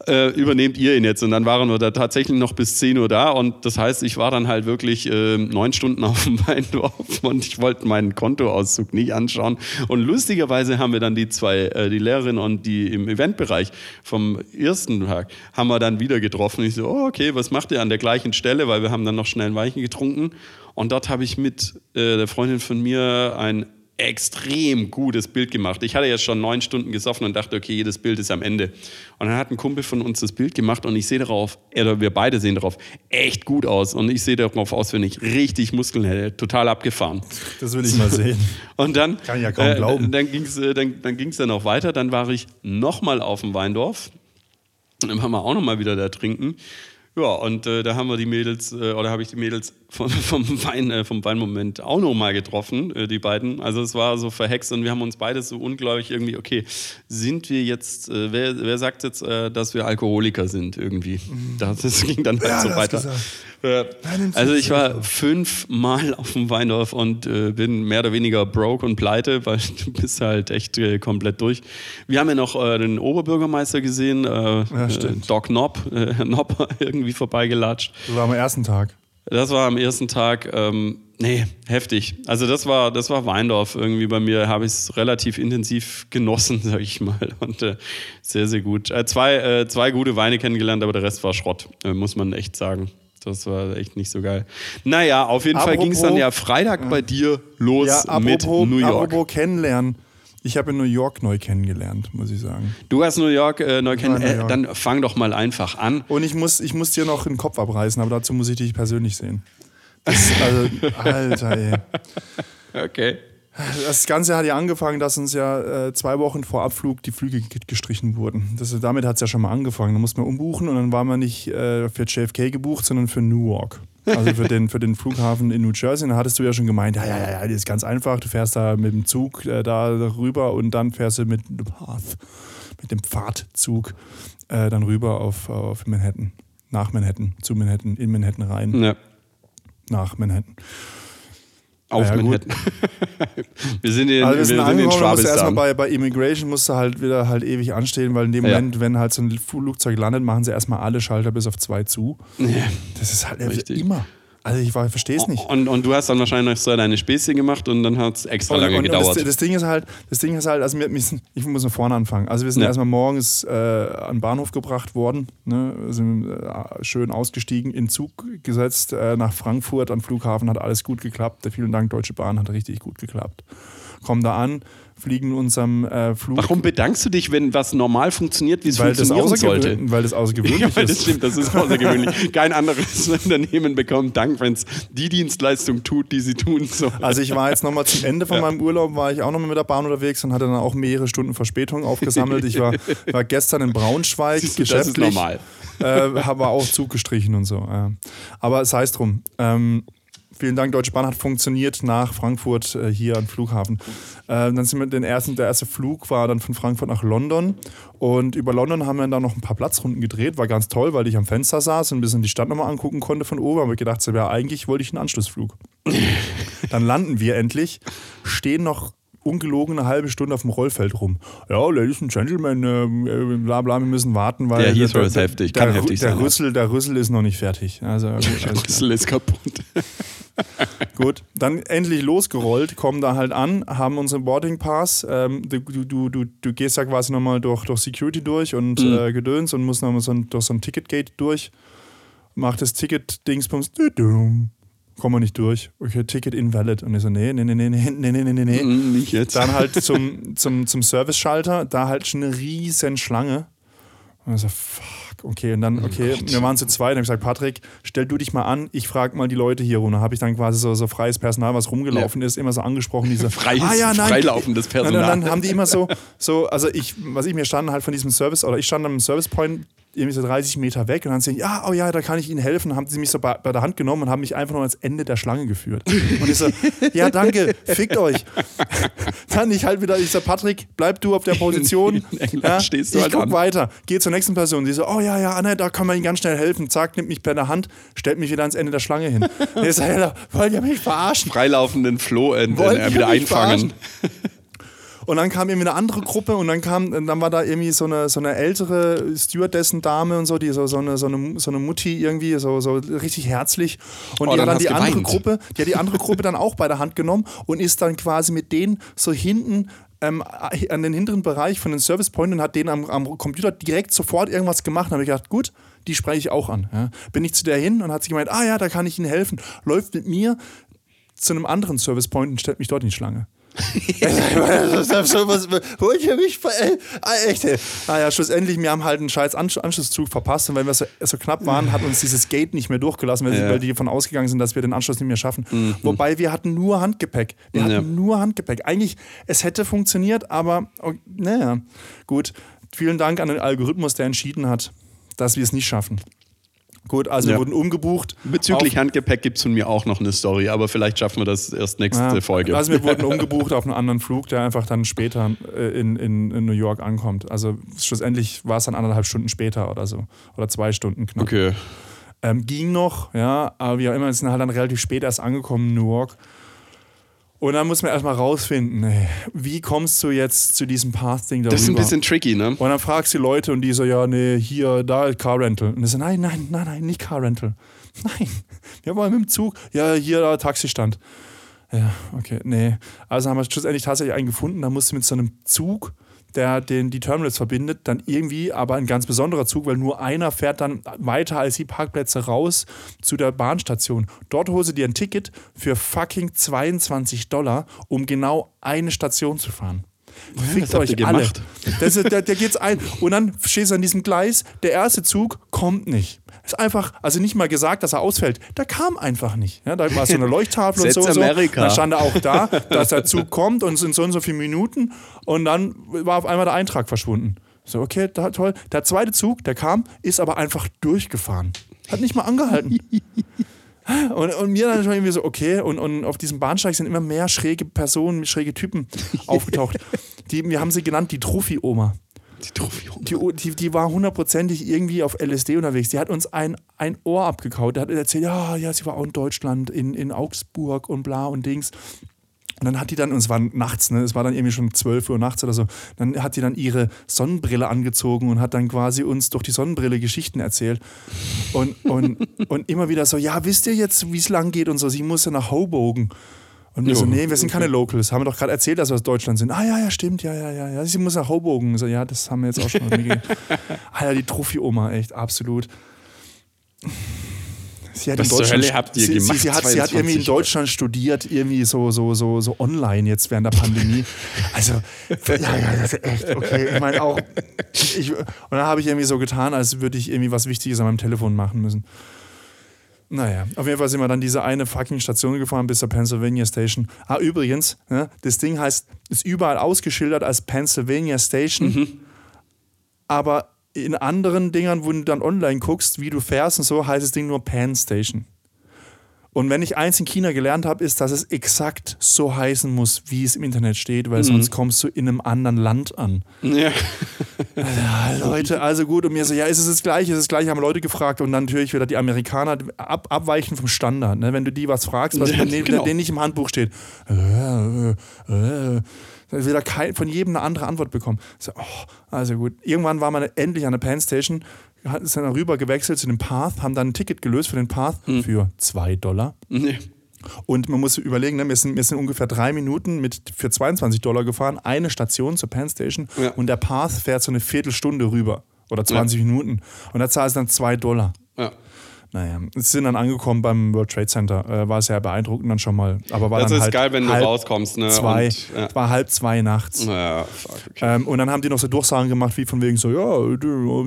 äh, übernehmt ihr ihn jetzt. Und dann waren wir da tatsächlich noch bis 10 Uhr da. Und das heißt, ich war dann halt wirklich äh, neun Stunden auf dem Weindorf und ich wollte meinen Kontoauszug nicht anschauen. Und lustigerweise haben wir dann die zwei, äh, die Lehrerin und die im Eventbereich vom ersten Tag, haben wir dann wieder getroffen. Ich so, oh, okay, was macht ihr an der gleichen Stelle? Weil wir haben dann noch schnell ein Weichen getrunken. Und dort habe ich mit äh, der Freundin von mir ein extrem gutes Bild gemacht. Ich hatte jetzt schon neun Stunden gesoffen und dachte, okay, jedes Bild ist am Ende. Und dann hat ein Kumpel von uns das Bild gemacht und ich sehe darauf, oder wir beide sehen darauf, echt gut aus. Und ich sehe darauf aus, wenn ich richtig Muskeln hätte. Total abgefahren. Das will ich mal sehen. Und dann, Kann ich ja kaum glauben. dann ging es äh, dann, dann ging's dann auch weiter. Dann war ich nochmal auf dem Weindorf. Dann haben wir auch nochmal wieder da trinken. Ja, und äh, da haben wir die Mädels, äh, oder habe ich die Mädels vom, vom, Wein, äh, vom Weinmoment auch nochmal getroffen, äh, die beiden. Also es war so verhext und wir haben uns beide so unglaublich irgendwie, okay, sind wir jetzt, äh, wer, wer sagt jetzt, äh, dass wir Alkoholiker sind irgendwie? Das, das ging dann halt Ja, so weiter. nimm's also ich war fünfmal auf dem Weindorf und bin mehr oder weniger broke und pleite, weil du bist halt echt komplett durch. Wir haben ja noch den Oberbürgermeister gesehen, stimmt. Doc Nob, Herr Nob irgendwie vorbeigelatscht. Das war am ersten Tag. Das war am ersten Tag, ähm, nee, heftig. Also das war, das war Weindorf irgendwie bei mir, habe ich es relativ intensiv genossen, sag ich mal. Und äh, sehr, sehr gut. Äh, zwei, äh, zwei gute Weine kennengelernt, aber der Rest war Schrott, äh, muss man echt sagen. Das war echt nicht so geil. Naja, auf jeden Fall Apropos- ging es dann ja Freitag bei dir los Ja, mit apropos, New York. apropos kennenlernen. Ich habe in New York neu kennengelernt, muss ich sagen. Du hast New York äh, neu kennen. war in New Äh, dann fang doch mal einfach an. Und ich muss, ich muss dir noch den Kopf abreißen, aber dazu muss ich dich persönlich sehen. Das, also, Alter, ey. Okay. Das Ganze hat ja angefangen, dass uns ja äh, zwei Wochen vor Abflug die Flüge ge- gestrichen wurden. Das, damit hat es ja schon mal angefangen. Da musste man umbuchen und dann war man nicht äh, für JFK gebucht, sondern für Newark. Also für den, für den Flughafen in New Jersey. Da hattest du ja schon gemeint, ja, ja, ja, das ist ganz einfach. Du fährst da mit dem Zug äh, da rüber und dann fährst du mit, mit dem Pfadzug äh, dann rüber auf, auf Manhattan. Nach Manhattan, zu Manhattan, in Manhattan rein, Ja. nach Manhattan. Auf Ja. Manhattan. wir sind in, Also wir wir sind sind in musste erstmal Schwabistan. bei, bei Immigration musste halt wieder halt ewig anstehen, weil in dem Ja. Moment, wenn halt so ein Flugzeug landet, machen sie erstmal alle Schalter bis auf zwei zu. Das ist halt Richtig. immer. Also ich verstehe es nicht. Und, und du hast dann wahrscheinlich so deine Späßchen gemacht und dann hat es extra lange und, gedauert. Das, das Ding ist halt, das Ding ist halt, also wir, ich muss von vorne anfangen. Also wir sind Ja. erstmal morgens äh, an den Bahnhof gebracht worden, ne, sind äh, schön ausgestiegen, in Zug gesetzt äh, nach Frankfurt am Flughafen, hat alles gut geklappt. Vielen Dank, Deutsche Bahn, hat richtig gut geklappt. Kommen da an, fliegen in unserem äh, Flug. Warum bedankst du dich, wenn was normal funktioniert, wie es Weil funktionieren sollte? weil das außergewöhnlich Ja, weil das ist. stimmt, das ist außergewöhnlich. Kein anderes Unternehmen bekommt Dank, wenn es die Dienstleistung tut, die sie tun soll. Also ich war jetzt nochmal zum Ende von Ja. meinem Urlaub, war ich auch nochmal mit der Bahn unterwegs und hatte dann auch mehrere Stunden Verspätung aufgesammelt. Ich war, war gestern in Braunschweig Siehst du, das ist geschäftlich. normal. Äh, habe auch Zug gestrichen und so. Ja. Aber sei es drum. Ähm, vielen Dank, Deutsche Bahn hat funktioniert nach Frankfurt äh, hier am Flughafen. Äh, dann sind wir den ersten, der erste Flug war dann von Frankfurt nach London und über London haben wir dann noch ein paar Platzrunden gedreht. War ganz toll, weil ich am Fenster saß und ein bisschen die Stadt nochmal angucken konnte von oben. Aber ich gedacht, ja, eigentlich wollte ich einen Anschlussflug. dann landen wir endlich, stehen noch ungelogen eine halbe Stunde auf dem Rollfeld rum. Ja, Ladies and Gentlemen, ähm, äh, bla bla, wir müssen warten, weil Der Heathrow ist heftig, der, kann heftig der sein, ja. Rüssel, der Rüssel ist noch nicht fertig. Also alles klar. Rüssel ist kaputt. gut, dann endlich losgerollt, kommen da halt an, haben unseren Boarding Pass. Ähm, du, du, du, du, du gehst ja quasi nochmal durch, durch Security durch und Mhm. äh, Gedöns und musst nochmal so ein, durch so ein Ticketgate durch. Mach das Ticket-Dingsbums. Kommen wir nicht durch. Okay, Ticket invalid. Und ich so, nee, nee, nee, nee, nee, nee, nee, nee, nee. Mm, Nicht jetzt. Dann halt zum, zum, zum Service-Schalter, da halt schon eine riesen Schlange. Und ich so, fuck, okay. Und dann, okay, wir waren zu zweit. Dann habe ich gesagt, Patrick, stell du dich mal an, ich frage mal die Leute hier runter. Habe ich dann quasi so, so freies Personal, was rumgelaufen ist, immer so angesprochen. Diese, Freies, ah, ja, nein. freilaufendes Und Personal. dann haben die immer so, so, also ich, was ich mir stand halt von diesem Service, oder ich stand am Service Point irgendwie so 30 Meter weg und dann sagen, ja, oh ja, da kann ich Ihnen helfen. Haben sie mich so bei, bei der Hand genommen und haben mich einfach nur ans Ende der Schlange geführt. Und ich so, ja, danke, fickt euch. Dann ich halt wieder, ich so, Patrick, bleib du auf der Position. Ja, stehst du ich halt guck an. weiter, geh zur nächsten Person. Die so, oh ja, ja, Anne, da kann man Ihnen ganz schnell helfen. Zack, nimmt mich bei der Hand, stellt mich wieder ans Ende der Schlange hin. Und ich so, hey, wollt ihr mich verarschen? Freilaufenden Floh äh, äh, wieder einfangen. Und dann kam irgendwie eine andere Gruppe und dann kam, dann war da irgendwie so eine, so eine ältere Stewardessen-Dame und so, die so, so, eine, so, eine, so eine Mutti irgendwie, so, so richtig herzlich. Und Oh, die dann hat dann die andere geweint. Gruppe, die hat die andere Gruppe dann auch bei der Hand genommen und ist dann quasi mit denen so hinten ähm, an den hinteren Bereich von den Service Point und hat denen am, am Computer direkt sofort irgendwas gemacht. Da habe ich gedacht, gut, die spreche ich auch an. Ja. Bin ich zu der hin und hat sie gemeint, ah ja, da kann ich Ihnen helfen. Läuft mit mir zu einem anderen Service Point und stellt mich dort in die Schlange. Wollt ihr mich ver ey, ah, echt, ey. Naja, schlussendlich, wir haben halt einen scheiß Ansch Anschlusszug verpasst und weil wir so, so knapp waren, hat uns dieses Gate nicht mehr durchgelassen, weil, Ja. weil die davon ausgegangen sind, dass wir den Anschluss nicht mehr schaffen. Wobei wir hatten nur Handgepäck. Wir hatten Ja. nur Handgepäck. Eigentlich, es hätte funktioniert, aber oh, naja, gut. Vielen Dank an den Algorithmus, der entschieden hat, dass wir es nicht schaffen. Gut, also wir Ja. wurden umgebucht. Bezüglich auf- Handgepäck gibt es von mir auch noch eine Story, aber vielleicht schaffen wir das erst nächste Ja, Folge. Also wir wurden umgebucht auf einen anderen Flug, der einfach dann später äh, in, in, in New York ankommt. Also schlussendlich war es dann anderthalb Stunden später oder so. Oder zwei Stunden knapp. okay. Ähm, ging noch, ja, aber wie auch immer, wir sind halt dann relativ spät erst angekommen in New York. Und dann muss man erstmal rausfinden, ey, wie kommst du jetzt zu diesem Path-Ding darüber? Das ist ein bisschen tricky, ne? Und dann fragst du die Leute und die so, ja, nee, hier, da, Car Rental. Und ich so, nein, nein, nein, nein, nicht Car Rental. Nein, wir wollen mit dem Zug. Ja, hier, da, Taxistand. Ja, okay, nee. Also haben wir schlussendlich tatsächlich einen gefunden, da musst du mit so einem Zug, der den, die Terminals verbindet, dann irgendwie, aber ein ganz besonderer Zug, weil nur einer fährt dann weiter als die Parkplätze raus zu der Bahnstation. Dort holst du dir ein Ticket für fucking 22 Dollar, um genau eine Station zu fahren. Fickt euch alle. Das ist, der, der geht's ein. Und dann stehst du an diesem Gleis, der erste Zug kommt nicht. Ist einfach, also nicht mal gesagt, dass er ausfällt. Der kam einfach nicht. Ja, da war so eine Leuchttafel und so. Und so. Amerika. Da stand er auch da, dass der Zug kommt und sind so und so viele Minuten. Und dann war auf einmal der Eintrag verschwunden. So, okay, da, toll. Der zweite Zug, der kam, ist aber einfach durchgefahren. Hat nicht mal angehalten. Und, und mir dann schon irgendwie so, okay, und, und auf diesem Bahnsteig sind immer mehr schräge Personen, schräge Typen aufgetaucht. Die, wir haben sie genannt, die Trophy-Oma. Die Trophy-Oma. Die, die, die war hundertprozentig irgendwie auf LSD unterwegs. Die hat uns ein, ein Ohr abgekaut. Die hat erzählt, ja, ja, sie war auch in Deutschland, in, in Augsburg und bla und Dings. Und dann hat die dann, und es war nachts, ne, es war dann irgendwie schon 12 Uhr nachts oder so, dann hat die dann ihre Sonnenbrille angezogen und hat dann quasi uns durch die Sonnenbrille Geschichten erzählt. Und, und, und immer wieder so, ja, wisst ihr jetzt, wie es lang geht und so, sie muss ja nach Hoboken. Und wir jo, so, nee, wir sind keine Locals. Haben wir doch gerade erzählt, dass wir aus Deutschland sind. Ah ja, ja, stimmt, ja, ja, ja. ja. Sie muss nach Hoboken. So, ja, das haben wir jetzt auch schon. Alter, die Trophy-Oma, echt, absolut. Sie hat Was in Deutschland, Hölle habt ihr sie, gemacht? Sie, sie hat, sie hat irgendwie in Deutschland studiert, irgendwie so, so, so, so online jetzt während der Pandemie. Also, ja, ja, das ist echt, okay. Ich meine auch, ich, und dann habe ich irgendwie so getan, als würde ich irgendwie was Wichtiges an meinem Telefon machen müssen. Naja, auf jeden Fall sind wir dann diese eine fucking Station gefahren bis zur Pennsylvania Station. Ah, übrigens, ne, das Ding heißt, ist überall ausgeschildert als Pennsylvania Station, mhm. aber in anderen Dingern, wo du dann online guckst, wie du fährst und so, heißt das Ding nur Pan Station. Und wenn ich eins in China gelernt habe, ist, dass es exakt so heißen muss, wie es im Internet steht, weil mhm. sonst kommst du in einem anderen Land an. Ja. ja. Leute, also gut, und mir so, ja, ist es das Gleiche, ist es das Gleiche, haben Leute gefragt und dann natürlich wieder die Amerikaner ab, abweichen vom Standard. Ne? Wenn du die was fragst, was ja, genau. denen nicht im Handbuch steht. Äh, äh, äh, wieder kein, von jedem eine andere Antwort bekommen. So, oh, also gut. Irgendwann war man endlich an der Penn Station, ist dann rüber gewechselt zu dem Path, haben dann ein Ticket gelöst für den Path hm. für zwei Dollar. Nee. Und man muss überlegen, ne, wir, sind, wir sind ungefähr drei Minuten mit für 22 Dollar gefahren, eine Station zur Penn Station ja. und der Path fährt so eine Viertelstunde rüber oder 20 ja. Minuten. Und da zahlst du dann zwei Dollar. Ja. Naja, sind dann angekommen beim World Trade Center. Äh, war sehr beeindruckend dann schon mal. Aber war das dann ist halt geil, wenn du rauskommst. Ne? Zwei, und, ja. War halb zwei nachts. Ja, fuck, okay. ähm, und dann haben die noch so Durchsagen gemacht, wie von wegen so: Ja,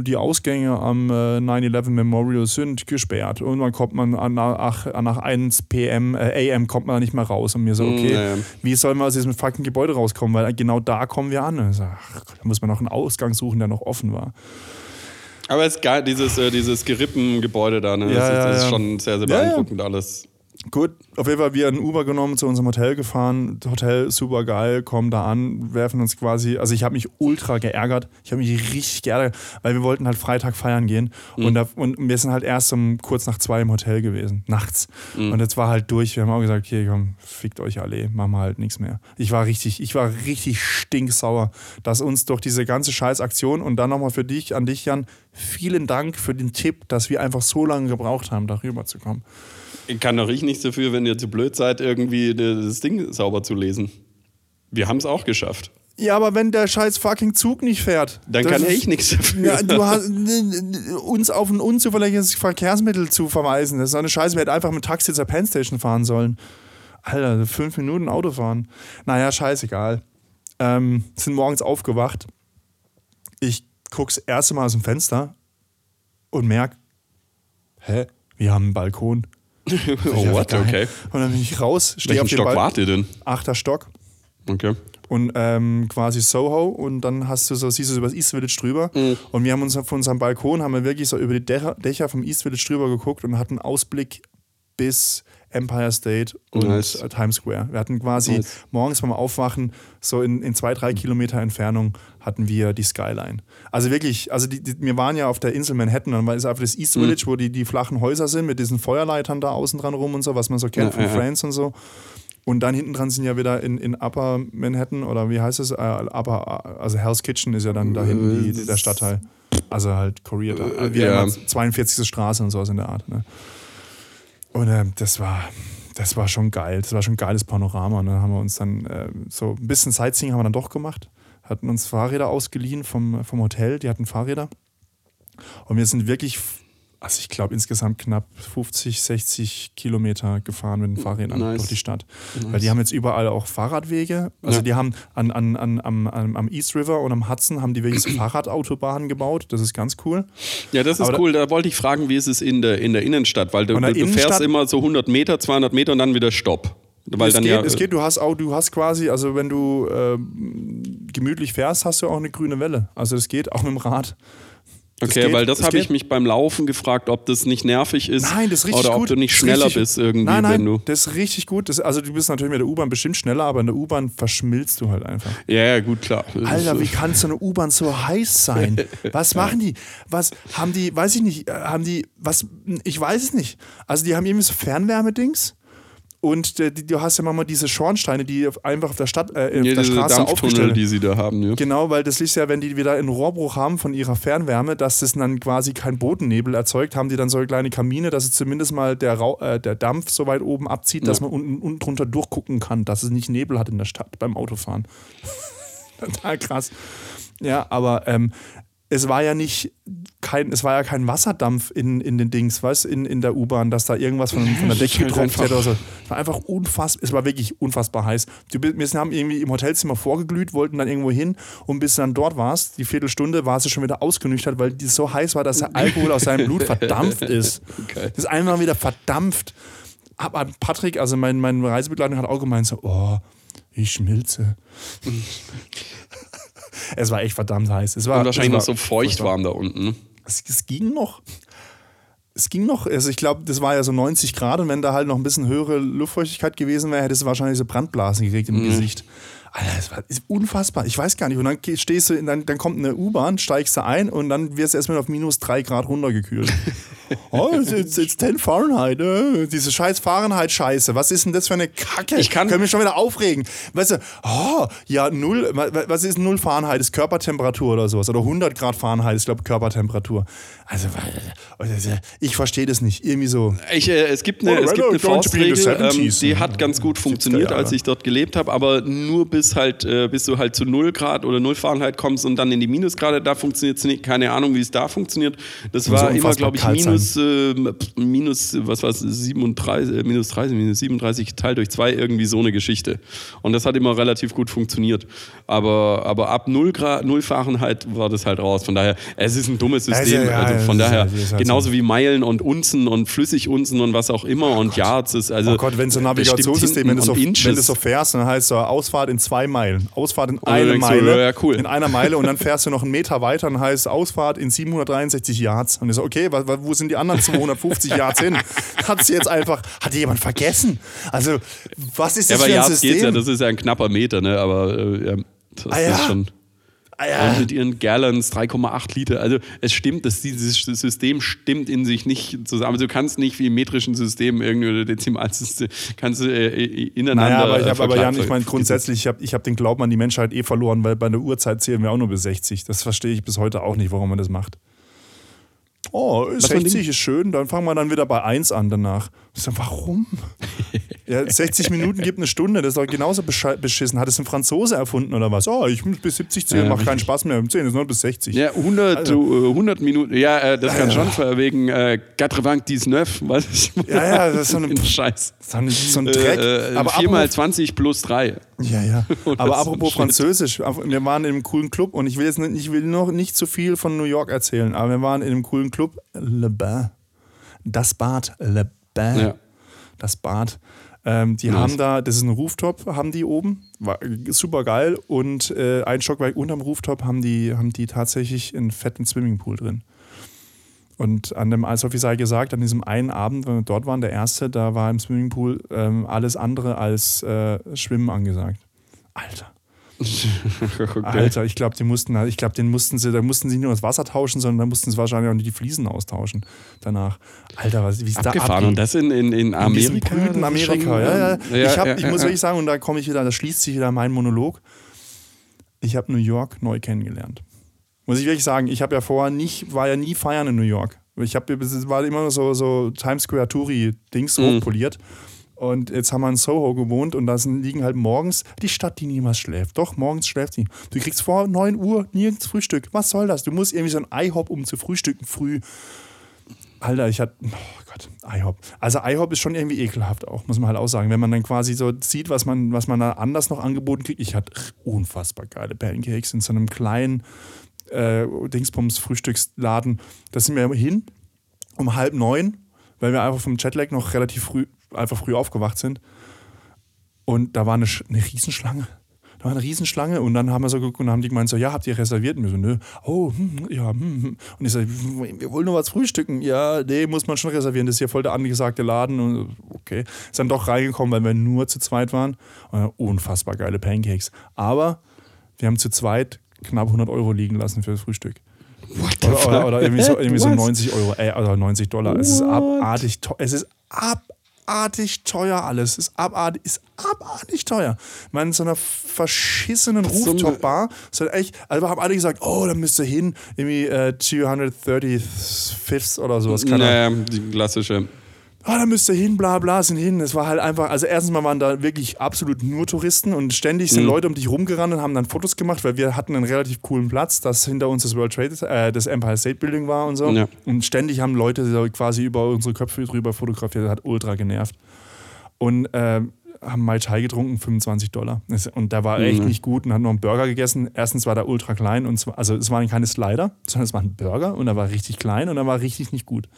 die Ausgänge am äh, 9-11 Memorial sind gesperrt. Und dann kommt man an, nach, nach 1 PM, äh, AM kommt man nicht mehr raus. Und mir so: Okay, mm, wie sollen wir aus diesem fucking Gebäude rauskommen? Weil genau da kommen wir an. So, ach, da muss man noch einen Ausgang suchen, der noch offen war. Aber es ist geil, dieses, äh, dieses Gerippen-Gebäude da, ne? Ja, das, ist, das ist schon sehr, sehr beeindruckend alles. Gut, auf jeden Fall wir ein Uber genommen, zu unserem Hotel gefahren. Hotel super geil, kommen da an, werfen uns quasi. Also ich habe mich ultra geärgert. Ich habe mich richtig geärgert, weil wir wollten halt Freitag feiern gehen mhm. und, da, und wir sind halt erst um kurz nach zwei im Hotel gewesen, nachts. Mhm. Und jetzt war halt durch. Wir haben auch gesagt, okay, komm, fickt euch alle, machen wir halt nichts mehr. Ich war richtig, ich war richtig stinksauer, dass uns durch diese ganze Scheißaktion und dann nochmal für dich, an dich, Jan, vielen Dank für den Tipp, dass wir einfach so lange gebraucht haben, darüber zu kommen. Kann doch ich nichts dafür, wenn ihr zu blöd seid, irgendwie das Ding sauber zu lesen. Wir haben es auch geschafft. Ja, aber wenn der scheiß fucking Zug nicht fährt. Dann kann ist, ich nichts dafür. Ja, du hast uns auf ein unzuverlässiges Verkehrsmittel zu verweisen. Das ist eine Scheiße. Wir hätten einfach mit Taxi zur Pennstation fahren sollen. Alter, fünf Minuten Auto fahren. Naja, scheißegal. Ähm, sind morgens aufgewacht. Ich guck's erste Mal aus dem Fenster und merk, hä, wir haben einen Balkon. Oh, what? Okay. Und dann bin ich raus, stehe auf dem Stock wart ihr denn? Achter Stock. Okay. Und ähm, quasi Soho und dann hast du so, siehst du so über das East Village drüber. Mhm. Und wir haben uns von unserem Balkon, haben wir wirklich so über die Dächer, Dächer vom East Village drüber geguckt und hatten Ausblick bis Empire State und nice. Times Square. Wir hatten quasi nice. morgens beim Aufwachen, so in, in zwei, drei Kilometer Entfernung, hatten wir die Skyline. Also wirklich, also die, die, wir waren ja auf der Insel Manhattan und man ist einfach das East mhm. Village, mhm. wo die, die flachen Häuser sind, mit diesen Feuerleitern da außen dran rum und so, was man so kennt ja, von ja, Friends ja. und so. Und dann hinten dran sind ja wieder in, in Upper Manhattan oder wie heißt es? Uh, Upper, also Hell's Kitchen ist ja dann da hinten die, der Stadtteil. Also halt Korea, da. Wie ja. 42. Straße und sowas in der Art. Ne? Und äh, das war, das war schon geil. Das war schon ein geiles Panorama. Und dann haben wir uns dann äh, so ein bisschen Sightseeing haben wir dann doch gemacht. Hatten uns Fahrräder ausgeliehen vom, vom Hotel. Die hatten Fahrräder. Und wir sind wirklich also ich glaube insgesamt knapp 50, 60 Kilometer gefahren mit den Fahrrädern nice. durch die Stadt. Nice. Weil die haben jetzt überall auch Fahrradwege. Also ja. die haben an, an, an, am, am East River und am Hudson haben die wirklich so Fahrradautobahnen gebaut. Das ist ganz cool. Ja, das ist Aber cool. Da wollte ich fragen, wie ist es in der, in der Innenstadt? Weil du, du, du fährst immer so 100 Meter, 200 Meter und dann wieder Stopp. Weil es, dann geht, ja, es geht, du hast auch, du hast quasi, also wenn du äh, gemütlich fährst, hast du auch eine grüne Welle. Also es geht auch mit dem Rad. Das Okay, geht, weil das das habe ich mich beim Laufen gefragt, ob das nicht nervig ist. Nein, das ist richtig Oder ob gut. du nicht schneller richtig- bist irgendwie, nein, nein, wenn du. Das ist richtig gut. Das, also du bist natürlich mit der U-Bahn bestimmt schneller, aber in der U-Bahn verschmilzt du halt einfach. Ja, ja, gut, klar. Alter, wie kann so eine U-Bahn so heiß sein? Was machen die? Was haben die, weiß ich nicht, äh, haben die, was, ich weiß es nicht. Also die haben irgendwie so Fernwärmedings und äh, du hast ja manchmal diese Schornsteine, die einfach auf der Stadt, äh, auf ja, der Straße aufgestellt die sie da haben. Ja. Genau, weil das ist ja, wenn die wieder einen Rohrbruch haben von ihrer Fernwärme, dass das dann quasi keinen Bodennebel erzeugt, haben die dann so kleine Kamine, dass es zumindest mal der, äh, der Dampf so weit oben abzieht, dass man unten, unten drunter durchgucken kann, dass es nicht Nebel hat in der Stadt beim Autofahren. Total krass. Ja, aber ähm, es war ja nicht kein, es war ja kein Wasserdampf in, in den Dings, weißt in, in der U-Bahn, dass da irgendwas von, von der Es Decke getropft hätte oder so. Es war einfach unfassbar, es war wirklich unfassbar heiß. Du, wir haben irgendwie im Hotelzimmer vorgeglüht, wollten dann irgendwo hin und bis du dann dort warst, die Viertelstunde, warst du schon wieder ausgenüchtert, weil die so heiß war, dass der Alkohol aus seinem Blut verdampft ist. Okay. Das ist einfach wieder verdampft. Aber Patrick, also mein, mein Reisebegleiter hat auch gemeint so, oh, ich schmilze. es war echt verdammt heiß. Es war, Und wahrscheinlich noch war so feucht warm da unten. ne? Es, es ging noch. Es ging noch. Also ich glaube, das war ja so 90 Grad und wenn da halt noch ein bisschen höhere Luftfeuchtigkeit gewesen wäre, hättest du wahrscheinlich so Brandblasen gekriegt im Gesicht. Alter, das war ist unfassbar. Ich weiß gar nicht. Und dann stehst du, dann, dann kommt eine U-Bahn, steigst du ein und dann wirst du erstmal auf minus 3 Grad runtergekühlt. oh, it's, it's, it's 10 Fahrenheit. Äh, diese scheiß Fahrenheit-Scheiße. Was ist denn das für eine Kacke? Ich kann- Können mich schon wieder aufregen. Weißt du, oh, ja, null, wa- wa- was ist null Fahrenheit? Ist Körpertemperatur oder sowas. Oder 100 Grad Fahrenheit ist, glaube ich, Körpertemperatur. Also, wa- ich verstehe das nicht. Irgendwie so. Ich, äh, es gibt eine, Oh, es gibt eine Faustregel, ähm, 70s. die hat ganz gut funktioniert, als ich dort gelebt habe, aber nur bis halt, äh, bis du halt zu 0 Grad oder 0 Fahrenheit kommst und dann in die Minusgrade, da funktioniert es nicht. Keine Ahnung, wie es da funktioniert. Das war immer, unfassbar glaube ich, kalt minus, äh, minus, was war 37, äh, minus 30, minus 37 geteilt durch 2, irgendwie so eine Geschichte. Und das hat immer relativ gut funktioniert. Aber, aber ab 0 Grad, 0 Fahrenheit war das halt raus. Von daher, es ist ein dummes System. Also, ja, also von das ist daher, halt- ist genauso so. wie Meilen und Unzen und Flüssigunzen und was auch immer und Yards ist. Also, Oh Gott, wenn so ein Navigationssystem, wenn du, so, wenn so fährst, dann heißt so Ausfahrt in zwei Meilen. Ausfahrt in eine denkst so, Meile. ja, cool. In einer Meile und dann fährst du noch einen Meter weiter und heißt Ausfahrt in 763 Yards. Und ich so, okay, wo sind die anderen 250 Yards hin? Hat sie jetzt einfach, hat jemand vergessen? Also, was ist ja, das aber für ein Yards System? geht's ja, das ist ja ein knapper Meter, ne? Aber äh, ja, das Ah, ja. ist schon. Ah, ja. Und mit ihren Gallons 3,8 Liter. Also es stimmt, dass dieses System stimmt in sich nicht zusammen. Also du kannst nicht wie im metrischen System irgendwie oder Dezimalsystem kannst du äh, ineinander. Naja, aber, ich äh, hab, aber. Jan, ich meine grundsätzlich, ich habe ich hab den Glauben an die Menschheit eh verloren, weil bei der Uhrzeit zählen wir auch nur bis 60. Das verstehe ich bis heute auch nicht, warum man das macht. Oh, ein 60 Ding? ist schön, dann fangen wir dann wieder bei 1 an danach. Ich so, warum? ja, 60 Minuten gibt eine Stunde, das ist doch genauso beschissen. Hat es ein Franzose erfunden oder was? Oh, ich muss bis 70 zählen, Ja, macht keinen. Spaß mehr. 10 ist nur bis 60. Ja, 100, Also- äh, 100 Minuten. Ja, äh, das kann schon wegen äh, 80 19, was ich Ja, ja, das ist so, ein Scheiß. so ein, so ein Dreck. Äh, äh, aber 4 mal apropos- 20 plus 3. Ja, ja. Aber apropos. Französisch, wir waren in einem coolen Club und ich will jetzt nicht, ich will noch nicht zu viel von New York erzählen, aber wir waren in einem coolen Club, Le Bain. Das Bad, Le Bain. Ja. Das Bad. Ähm, die Nice. haben da, das ist ein Rooftop, haben die oben, war super geil und äh, ein Stockwerk unterm Rooftop haben die, haben die tatsächlich einen fetten Swimmingpool drin. Und an dem Eishockey sei gesagt, an diesem einen Abend, wenn wir dort waren, der erste, da war im Swimmingpool ähm, alles andere als äh, Schwimmen angesagt. Alter. Okay. Alter, ich glaube, die mussten, ich glaube, den mussten sie, da mussten sie nicht nur das Wasser tauschen, sondern da mussten sie wahrscheinlich auch die Fliesen austauschen danach. Alter, was, wie es da Abgefahren. Und das in, in, in In Amerika? ist schon, Amerika, ja, ja. ja, ich, hab, ja, ich muss wirklich sagen, und da komme ich wieder, da schließt sich wieder mein Monolog. Ich habe New York neu kennengelernt. Muss ich wirklich sagen, ich habe ja vorher nicht, war ja nie feiern in New York. Ich habe, es war immer so, so Times Square Touri-Dings Mhm. hochpoliert. Und jetzt haben wir in Soho gewohnt und da liegen halt morgens die Stadt, die niemals schläft. Doch, morgens schläft sie. Du kriegst vor 9 Uhr nirgends Frühstück. Was soll das? Du musst irgendwie so ein IHOP, um zu frühstücken, früh. Alter, ich hatte, oh Gott, IHOP. Also IHOP ist schon irgendwie ekelhaft auch, muss man halt auch sagen. Wenn man dann quasi so sieht, was man, was man da anders noch angeboten kriegt. Ich hatte unfassbar geile Pancakes in so einem kleinen äh, Dingsbums-Frühstücksladen. Da sind wir hin um halb neun, weil wir einfach vom Jetlag noch relativ früh, einfach früh aufgewacht sind. Und da war eine, eine Riesenschlange. Da war eine Riesenschlange und dann haben wir so geguckt und haben die gemeint, so, ja, habt ihr reserviert? Und wir so, nö, oh, hm, ja, hm, hm. Und ich so, wir wollen nur was frühstücken. Ja, nee, muss man schon reservieren, das ist hier voll der angesagte Laden. Und okay, ist dann doch reingekommen, weil wir nur zu zweit waren. Und unfassbar geile Pancakes. Aber wir haben zu zweit knapp 100 Euro liegen lassen für das Frühstück. Oder, oder, oder, irgendwie, so, irgendwie so 90 Euro, äh, oder 90 Dollar. What? Es ist abartig teuer. Es ist abartig teuer alles. Es ist abartig, ist abartig teuer. Ich meine, in so einer verschissenen Rooftop-Bar ist halt echt, also haben alle gesagt, oh, da müsst ihr hin, irgendwie äh, 235th oder sowas. Naja, die klassische ah, da müsst ihr hin, bla bla, sind hin. Es war halt einfach, also erstens mal waren da wirklich absolut nur Touristen und ständig sind mhm. Leute um dich rumgerannt und haben dann Fotos gemacht, weil wir hatten einen relativ coolen Platz, das hinter uns das World Trade, äh, das Empire State Building war und so. Ja. Und ständig haben Leute so quasi über unsere Köpfe drüber fotografiert, das hat ultra genervt. Und äh, haben Mai Chai getrunken, 25 Dollar. Und der war echt mhm. nicht gut und hat noch einen Burger gegessen. Erstens war der ultra klein und zwar, also es waren keine Slider, sondern es war ein Burger und er war richtig klein und er war richtig nicht gut.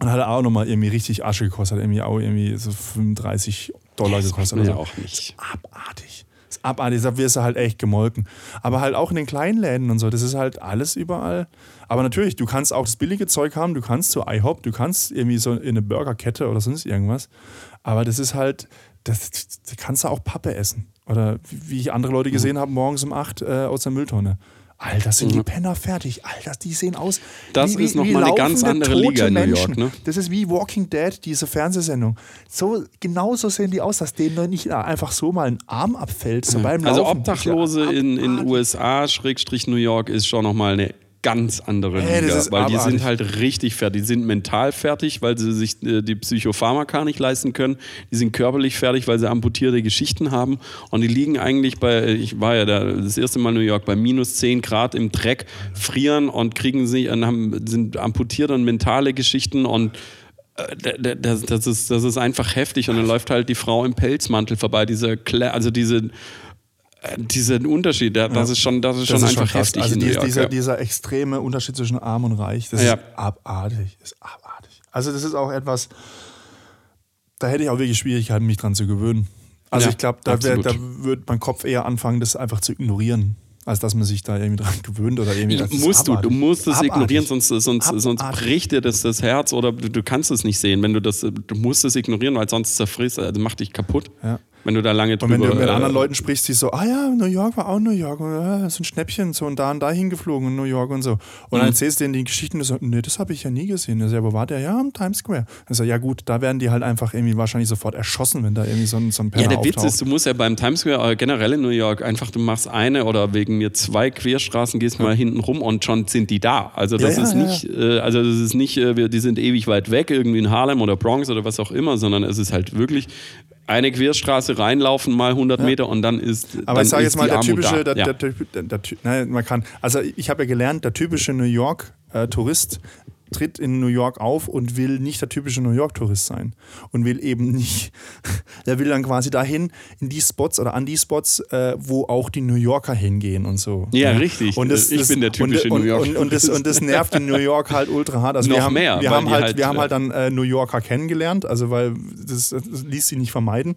Und hat auch nochmal irgendwie richtig Asche gekostet, hat irgendwie auch irgendwie so 35 Dollar gekostet. Das ja auch nicht. Das ist abartig. Das ist abartig, da wirst du halt echt gemolken. Aber halt auch in den kleinen Läden und so, das ist halt alles überall. Aber natürlich, du kannst auch das billige Zeug haben, du kannst zu IHOP, du kannst irgendwie so in eine Burgerkette oder sonst irgendwas. Aber das ist halt, das, das kannst du auch Pappe essen. Oder wie ich andere Leute gesehen habe, morgens um 8 äh, aus der Mülltonne. Alter, sind die mhm. Penner fertig. Alter, die sehen aus. Das wie, ist nochmal eine ganz andere Liga in New York. Ne? Das ist wie Walking Dead, diese Fernsehsendung. So, genauso sehen die aus, dass denen nicht einfach so mal ein Arm abfällt. So beim also Obdachlose in den USA, Schrägstrich New York, ist schon nochmal eine ganz andere Liga, hey, weil die sind halt richtig fertig. Die sind mental fertig, weil sie sich äh, die Psychopharmaka nicht leisten können. Die sind körperlich fertig, weil sie amputierte Geschichten haben. Und die liegen eigentlich bei, ich war ja da das erste Mal in New York, bei minus 10 Grad im Dreck, frieren und kriegen sie, und haben, sind amputiert und mentale Geschichten und äh, das, das, ist, das ist einfach heftig. Und dann läuft halt die Frau im Pelzmantel vorbei, diese, also diese diesen Unterschied, das ja. ist schon, das ist schon das ist einfach schon heftig. Also die, dieser, ja. dieser extreme Unterschied zwischen Arm und Reich, das ja. ist abartig. ist abartig. Also das ist auch etwas, da hätte ich auch wirklich Schwierigkeiten, mich dran zu gewöhnen. Also ich glaube, da, da wird mein Kopf eher anfangen, das einfach zu ignorieren als dass man sich da irgendwie dran gewöhnt oder irgendwie. Das musst du, du musst es ignorieren, sonst, sonst, sonst bricht dir das, das Herz oder du, du, kannst es nicht sehen. Wenn du das, du musst es ignorieren, weil sonst zerfrisst, also macht dich kaputt. Ja. Wenn du da lange drüber... Und wenn du mit äh, anderen Leuten sprichst, die so, ah ja, New York war auch New York, und, äh, ist ein Schnäppchen so und da und da hingeflogen in New York und so. Und dann mhm. erzählst du denen die Geschichten und so, nee, das habe ich ja nie gesehen. Also, ja, wo war der? Ja, am Times Square. Also, ja gut, da werden die halt einfach irgendwie wahrscheinlich sofort erschossen, wenn da irgendwie so ein, so ein Penner Ja, der auftaucht. Witz ist, du musst ja beim Times Square, äh, generell in New York, einfach, du machst eine oder wegen mir zwei Querstraßen, gehst ja. mal hinten rum und schon sind die da. Also das ja, ja, ist nicht, äh, also das ist nicht, äh, die sind ewig weit weg, irgendwie in Harlem oder Bronx oder was auch immer, sondern es ist halt wirklich eine Querstraße reinlaufen, mal 100 ja. Meter und dann ist. Aber ich sage jetzt mal, der typische, der, ja. der, der, man kann, also ich habe ja gelernt, der typische New York-Tourist äh, tritt in New York auf und will nicht der typische New York-Tourist sein. Und will eben nicht, der will dann quasi dahin, in die Spots oder an die Spots, äh, wo auch die New Yorker hingehen und so. Ja, ja. richtig. Und das, ich das, bin der typische und, New York. Und, und, das, und das nervt in New York halt ultra hart. Also Noch wir haben, mehr. Wir, haben halt, halt, wir haben halt dann äh, New Yorker kennengelernt, also weil das, das ließ sie nicht vermeiden.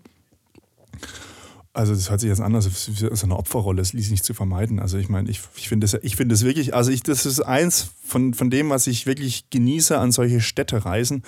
Also das hört sich jetzt an, als so eine Opferrolle, es ließ nicht zu vermeiden. Also ich meine, ich, ich finde das, find das wirklich, also ich, das ist eins von, von dem, was ich wirklich genieße an solche Städtereisen,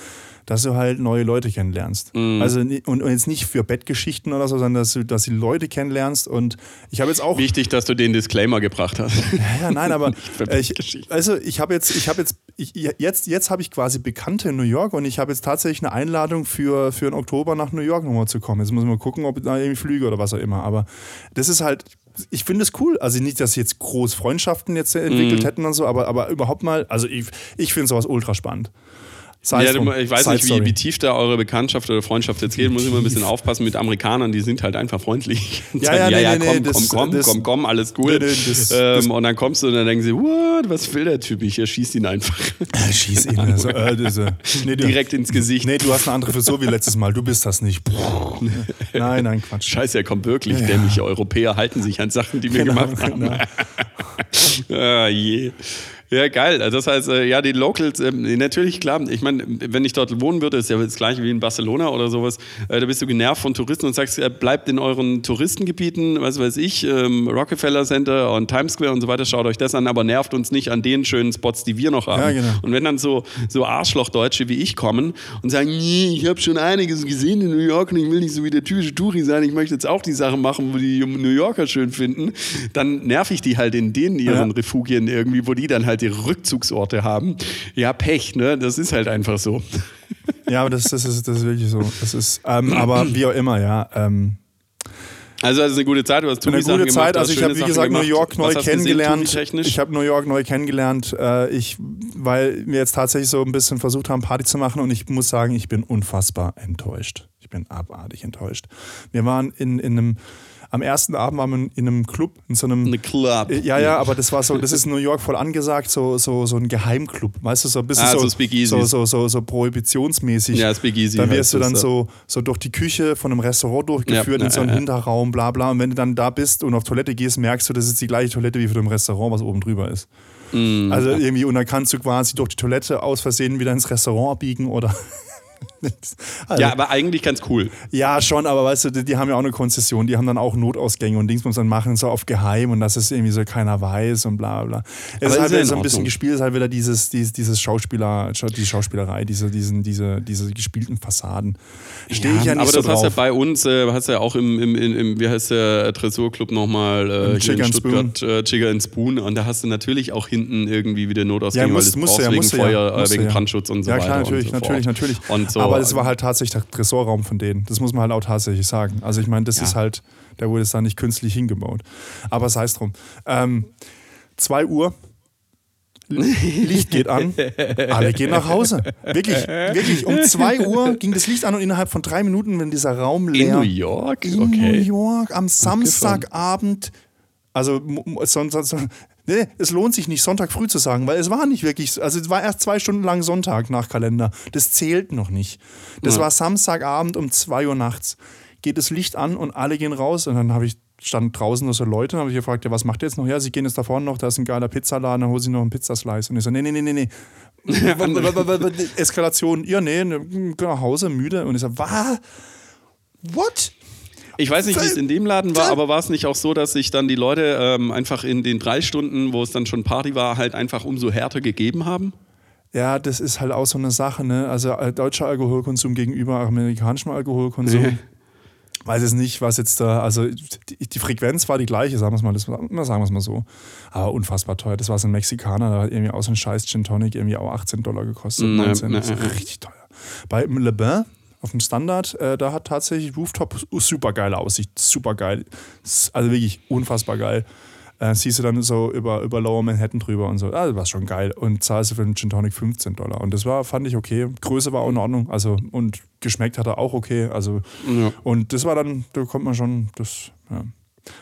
dass du halt neue Leute kennenlernst. Mhm. Also und, und, jetzt nicht für Bettgeschichten oder so, sondern dass du, dass du Leute kennenlernst. Und ich habe jetzt auch. Wichtig, dass du den Disclaimer gebracht hast. Ja, ja nein, aber ich, also ich habe jetzt, ich habe jetzt, ich, jetzt, jetzt habe ich quasi Bekannte in New York und ich habe jetzt tatsächlich eine Einladung für, für den Oktober nach New York nochmal zu kommen. Jetzt muss man gucken, ob da irgendwie Flüge oder was auch immer. Aber das ist halt, ich finde es cool. Also nicht, dass sie jetzt groß Freundschaften jetzt entwickelt mm. hätten und so, aber, aber überhaupt mal, also ich, ich finde sowas ultra spannend. Ja, du, ich weiß nicht, wie, wie, tief da eure Bekanntschaft oder Freundschaft jetzt geht. Muss ich immer ein bisschen aufpassen mit Amerikanern, die sind halt einfach freundlich. Ja, ja, ja, ja, nee, komm, nee, komm, komm, das, komm, komm, alles cool. Nee, das, ähm, und dann kommst du und dann denken sie, what, was will der Typ? Ich schieß ihn einfach. Schieß ihn. Also, äh, diese, nee, du, Direkt ins Gesicht. Nee, du hast eine andere Frisur wie letztes Mal. Du bist das nicht. nein, nein, Quatsch. Scheiße, er kommt wirklich. Ja. Dämliche Europäer halten sich an Sachen, die wir genau, gemacht haben. Genau. ah, je. Ja, geil. Also das heißt, äh, ja, die Locals, äh, natürlich, klar, ich meine, wenn ich dort wohnen würde, ist ja das gleiche wie in Barcelona oder sowas, äh, da bist du genervt von Touristen und sagst, äh, bleibt in euren Touristengebieten, was weiß ich, ähm, Rockefeller Center und Times Square und so weiter, schaut euch das an, aber nervt uns nicht an den schönen Spots, die wir noch haben. Ja, genau. Und wenn dann so, so Arschlochdeutsche wie ich kommen und sagen, nee, ich habe schon einiges gesehen in New York und ich will nicht so wie der typische Touri sein, ich möchte jetzt auch die Sachen machen, wo die New Yorker schön finden, dann nerv ich die halt in denen ihren Ja. Refugien irgendwie, wo die dann halt ihre Rückzugsorte haben. Ja, Pech, ne? Das ist halt einfach so. Ja, aber das, das, ist, das ist wirklich so. Das ist, ähm, aber wie auch immer, ja. Ähm, Also, das ist eine gute Zeit, du hast eine Touri-Sachen gute gemacht, Zeit. du Also ich habe, wie Sachen gesagt, New gemacht. York neu gesehen, kennengelernt. Touri-technisch? Ich habe New York neu kennengelernt. Äh, ich, weil wir jetzt tatsächlich so ein bisschen versucht haben, Party zu machen und ich muss sagen, ich bin unfassbar enttäuscht. Ich bin abartig enttäuscht. Wir waren in, in einem, am ersten Abend waren wir in einem Club, in so einem Eine Club. Äh, Ja, ja, aber das war so, das ist in New York voll angesagt, so, so, so ein Geheimclub, weißt du, so ein bisschen Ah, so, so so, so, so, so prohibitionsmäßig. Ja, Speakeasy Da wirst du dann so, so durch die Küche von einem Restaurant durchgeführt Ja, in so einen ja. Hinterraum, bla bla. Und wenn du dann da bist und auf Toilette gehst, merkst du, das ist die gleiche Toilette wie für dem Restaurant, was oben drüber ist. Mm. Also irgendwie, und dann kannst du quasi durch die Toilette aus Versehen wieder ins Restaurant biegen oder. Also, Ja, aber eigentlich ganz cool. ja, schon, aber weißt du, die, die haben ja auch eine Konzession, die haben dann auch Notausgänge und Dings muss dann machen, so auf geheim und dass es irgendwie so keiner weiß und bla bla. Es ist halt ist ja wieder in so ein bisschen gespielt, ist halt wieder dieses, dieses, dieses Schauspieler, die Schauspielerei, diese, diesen, diese, diese gespielten Fassaden. Stehe ich ja nicht aber so das hast du ja drauf. bei uns, äh, hast du ja auch im, im, im, im wie heißt der Tresorclub nochmal, äh, hier in Stuttgart, äh, Chicken and Spoon. Und da hast du natürlich auch hinten irgendwie wieder Notausgänge, Ja, weil muss- das musste brauchst ja, wegen musste ja, Feuer, äh, musste wegen ja. Brandschutz und so ja, weiter. klar, natürlich, so natürlich, natürlich. Und so, Aber das war halt tatsächlich der Tresorraum von denen. Das muss man halt auch tatsächlich sagen. Also ich meine, das Ja. ist halt, der wurde jetzt da nicht künstlich hingebaut. Aber sei es drum. Ähm, 2 Uhr, Licht geht an, alle gehen nach Hause. Wirklich, wirklich. Um 2 Uhr ging das Licht an und innerhalb von drei Minuten, wenn dieser Raum in leer New York? in New Okay. York am Samstagabend. Also m- m- Nee, es lohnt sich nicht, Sonntag früh zu sagen, weil es war nicht wirklich, so- also es war erst zwei Stunden lang Sonntag nach Kalender. Das zählt noch nicht. Das Ja. war Samstagabend um 2 Uhr nachts. Geht das Licht an und alle gehen raus und dann habe ich stand draußen noch so Leute und habe ich gefragt, ja, was macht ihr jetzt noch? Ja, sie gehen jetzt da vorne noch, da ist ein geiler Pizzaladen, dann holen sie noch einen Pizzaslice. Und ich so, nee, nee, nee, nee, nee. Eskalation, ja, nee, ne, nach Hause, müde. Und ich so, was? What? Ich weiß nicht, wie es in dem Laden war, aber war es nicht auch so, dass sich dann die Leute ähm, einfach in den drei Stunden, wo es dann schon Party war, halt einfach umso härter gegeben haben? Ja, das ist halt auch so eine Sache, ne? Also äh, deutscher Alkoholkonsum gegenüber amerikanischem Alkoholkonsum. Nee. Weiß es nicht, was jetzt da, also die, die Frequenz war die gleiche, sagen wir es mal, das, sagen wir es mal so. Aber unfassbar teuer. Das war so ein Mexikaner, da hat irgendwie auch so ein scheiß Gin Tonic irgendwie auch 18 Dollar gekostet. Nee, 19, nee, das ist nee. richtig teuer. Bei Le Bain auf dem Standard, äh, da hat tatsächlich Rooftop super geile Aussicht, super geil. Also wirklich unfassbar geil. Äh, siehst du dann so über, über Lower Manhattan drüber und so. Das war schon geil. Und zahlst du für einen Gin Tonic 15 Dollar. Und das war, fand ich okay. Größe war auch in Ordnung. Also, und geschmeckt hat er auch okay. Also, Ja. und das war dann, da kommt man schon, das, ja.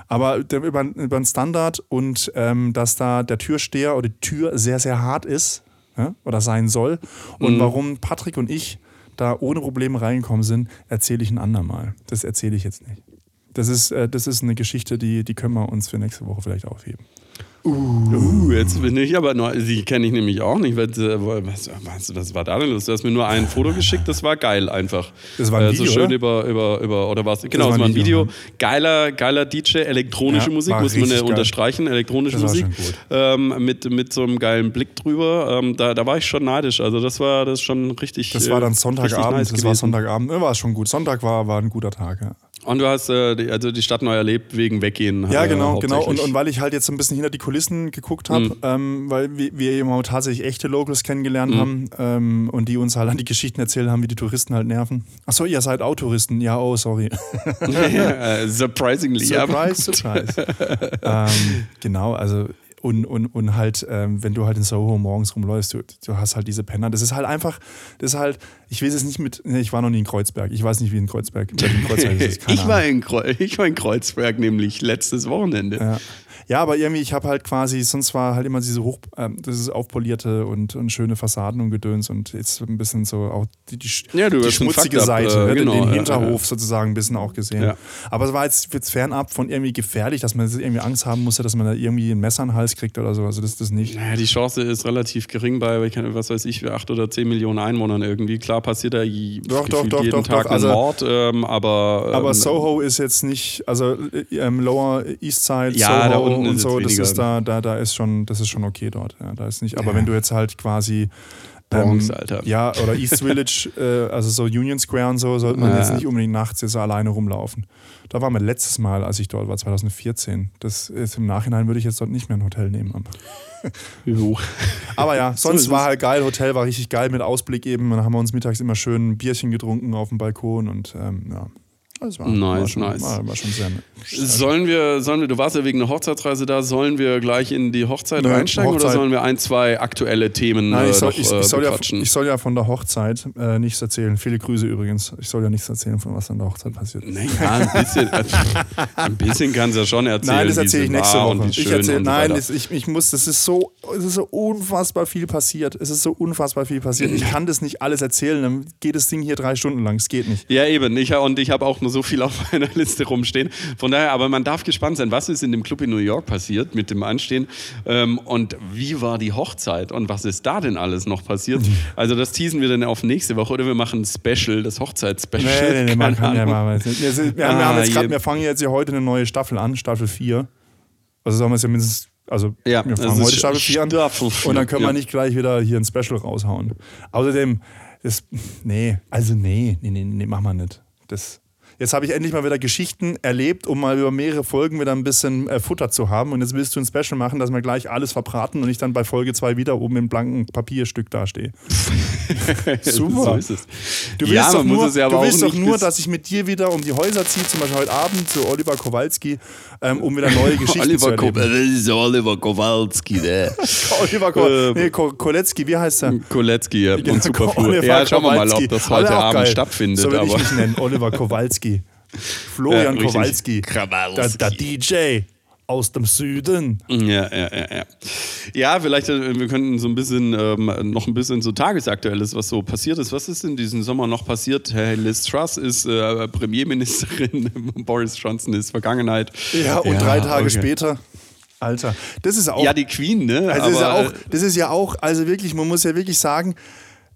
Aber über, über den Standard und ähm, dass da der Türsteher oder die Tür sehr, sehr hart ist ja, oder sein soll. Und Mhm. warum Patrick und ich da ohne Probleme reingekommen sind, erzähle ich ein andermal. Das erzähle ich jetzt nicht. Das ist, äh, das ist eine Geschichte, die, die können wir uns für nächste Woche vielleicht aufheben. Uh, jetzt bin ich aber neu. Die kenne ich nämlich auch nicht. Was, äh, was, was, was war da denn los? Du hast mir nur ein Foto geschickt, das war geil einfach. Das war ein Äh, Video, So schön oder? über, über, über, oder was? Genau, war es war ein Video. Video, Geiler, geiler DJ, elektronische Ja, Musik, war muss man ja unterstreichen, elektronische Das war Musik. Ähm, mit, mit so einem geilen Blick drüber. Ähm, da, da war ich schon neidisch. Also das war das schon richtig. Das war dann äh, Sonntagabend. nice das war gewesen. Sonntagabend. Ja, war schon gut. Sonntag war, war ein guter Tag, ja. Und du hast äh, die, also die Stadt neu erlebt wegen Weggehen. Ja, äh, genau, genau. Und, und weil ich halt jetzt so ein bisschen hinter die Kulissen geguckt habe, Mhm. ähm, weil wir, wir eben auch tatsächlich echte Locals kennengelernt Mhm. haben ähm, und die uns halt an die Geschichten erzählt haben, wie die Touristen halt nerven. Achso, ihr seid auch Touristen. Ja, oh, sorry. Äh, Surprisingly, Surprise, surprise. ähm, genau, also und, und, und halt, ähm, wenn du halt in Soho morgens rumläufst, du, du hast halt diese Penner. Das ist halt einfach, das ist halt, ich weiß es nicht mit, nee, ich war noch nie in Kreuzberg. Ich weiß nicht, wie in Kreuzberg, in Kreuzberg Ich war, in ich war in Kreuzberg nämlich letztes Wochenende. Ja. Ja, aber irgendwie, ich habe halt quasi, sonst war halt immer diese hoch, das ist aufpolierte und, und schöne Fassaden und Gedöns und jetzt ein bisschen so auch die, die, Ja, die schmutzige Fakt ab, Seite, äh, genau, den Hinterhof ja. sozusagen ein bisschen auch gesehen. Ja. Aber es war jetzt, jetzt fernab von irgendwie gefährlich, dass man irgendwie Angst haben musste, dass man da irgendwie ein Messer in den Hals kriegt oder so. Also das ist das nicht. Naja, die Chance ist relativ gering bei, was weiß ich, acht oder zehn Millionen Einwohnern irgendwie. Klar passiert da Doch, doch, doch, jeden doch, Tag doch. ein Also- Mord, ähm, aber. Aber ähm, Soho ist jetzt nicht, also äh, ähm, Lower East Side, Ja, Soho da unten und so, das ist da, da, da ist schon, das ist schon okay dort. Ja, da ist nicht. Aber Ja. wenn du jetzt halt quasi Bronx, Alter. Ja, oder East Village, äh, also so Union Square und so, sollte man Ja. jetzt nicht unbedingt nachts jetzt so alleine rumlaufen. Da waren wir letztes Mal, als ich dort war, 2014. Das ist im Nachhinein würde ich jetzt dort nicht mehr ein Hotel nehmen. Jo. Aber ja, So sonst war es. halt geil. Hotel war richtig geil mit Ausblick eben. Dann haben wir uns mittags immer schön ein Bierchen getrunken auf dem Balkon und ähm, ja. Das war, war, Nice, schon, nice. War, war schon sehr nett. Sollen wir, sollen wir, du warst ja wegen einer Hochzeitsreise da, sollen wir gleich in die Hochzeit Nö, einsteigen oder Hochzeit. sollen wir ein, zwei aktuelle Themen Nein, äh, ich soll, noch ich, äh, ich, soll ja, ich soll ja von der Hochzeit äh, nichts erzählen. Viele Grüße übrigens. Ich soll ja nichts erzählen, von was an der Hochzeit passiert ist. naja, ein bisschen, ein bisschen kannst du ja schon erzählen. Nein, das erzähle ich nächste war Woche. Ich erzähl, so nein, das, ich, ich muss, das ist so, es ist so unfassbar viel passiert. Es ist so unfassbar viel passiert. Ich kann das nicht alles erzählen. Dann geht das Ding hier drei Stunden lang. Es geht nicht. Ja, eben. Ich, und ich habe auch nur so viel auf meiner Liste rumstehen. Von daher, aber man darf gespannt sein, was ist in dem Club in New York passiert mit dem Anstehen ähm, und wie war die Hochzeit und was ist da denn alles noch passiert. Also das teasen wir dann auf nächste Woche oder wir machen ein Special, das Hochzeitsspecial. Nee, nee, nee, man kann ja mal. Wir, wir, haben, wir, Ah, jetzt grad, wir fangen jetzt hier heute eine neue Staffel an, Staffel 4. Also sollen wir es ja mindestens. Also, Ja, wir ist heute Staffel 4 an. Staffel Und dann können ja. wir nicht gleich wieder hier ein Special raushauen. Außerdem, das, nee, also nee, nee, nee, nee, machen wir nicht. Das, jetzt habe ich endlich mal wieder Geschichten erlebt, um mal über mehrere Folgen wieder ein bisschen äh, Futter zu haben. Und jetzt willst du ein Special machen, dass wir gleich alles verbraten und ich dann bei Folge 2 wieder oben im blanken Papierstück dastehe. Super. so ist es. Du willst, ja, doch, nur, ja du willst doch nur, dass ich mit dir wieder um die Häuser ziehe, zum Beispiel heute Abend zu Oliver Kowalski, ähm, um wieder neue Geschichten zu Oliver, Ko erleben. das ist Oliver Kowalski, ne? Oliver Ko Ähm, nee, Ko Kolecki, wie heißt er? Kolecki ja, Genau, und Superflur. Oliver Ja, schauen wir mal, ob das heute Abend geil. stattfindet. So will aber ich mich nennen, Oliver Kowalski. Florian Ja. Kowalski. Kowalski. Der, der DJ aus dem Süden. Ja, ja, ja, ja. Ja, vielleicht, äh, wir könnten so ein bisschen, ähm, noch ein bisschen so tagesaktuelles, was so passiert ist. Was ist in diesem Sommer noch passiert? Hey, Liz Truss ist äh, Premierministerin, Boris Johnson ist Vergangenheit. Ja, und drei Tage okay. später. Alter, das ist auch Ja, die Queen, ne? Also das, ist ja auch, das ist ja auch, also wirklich, man muss ja wirklich sagen,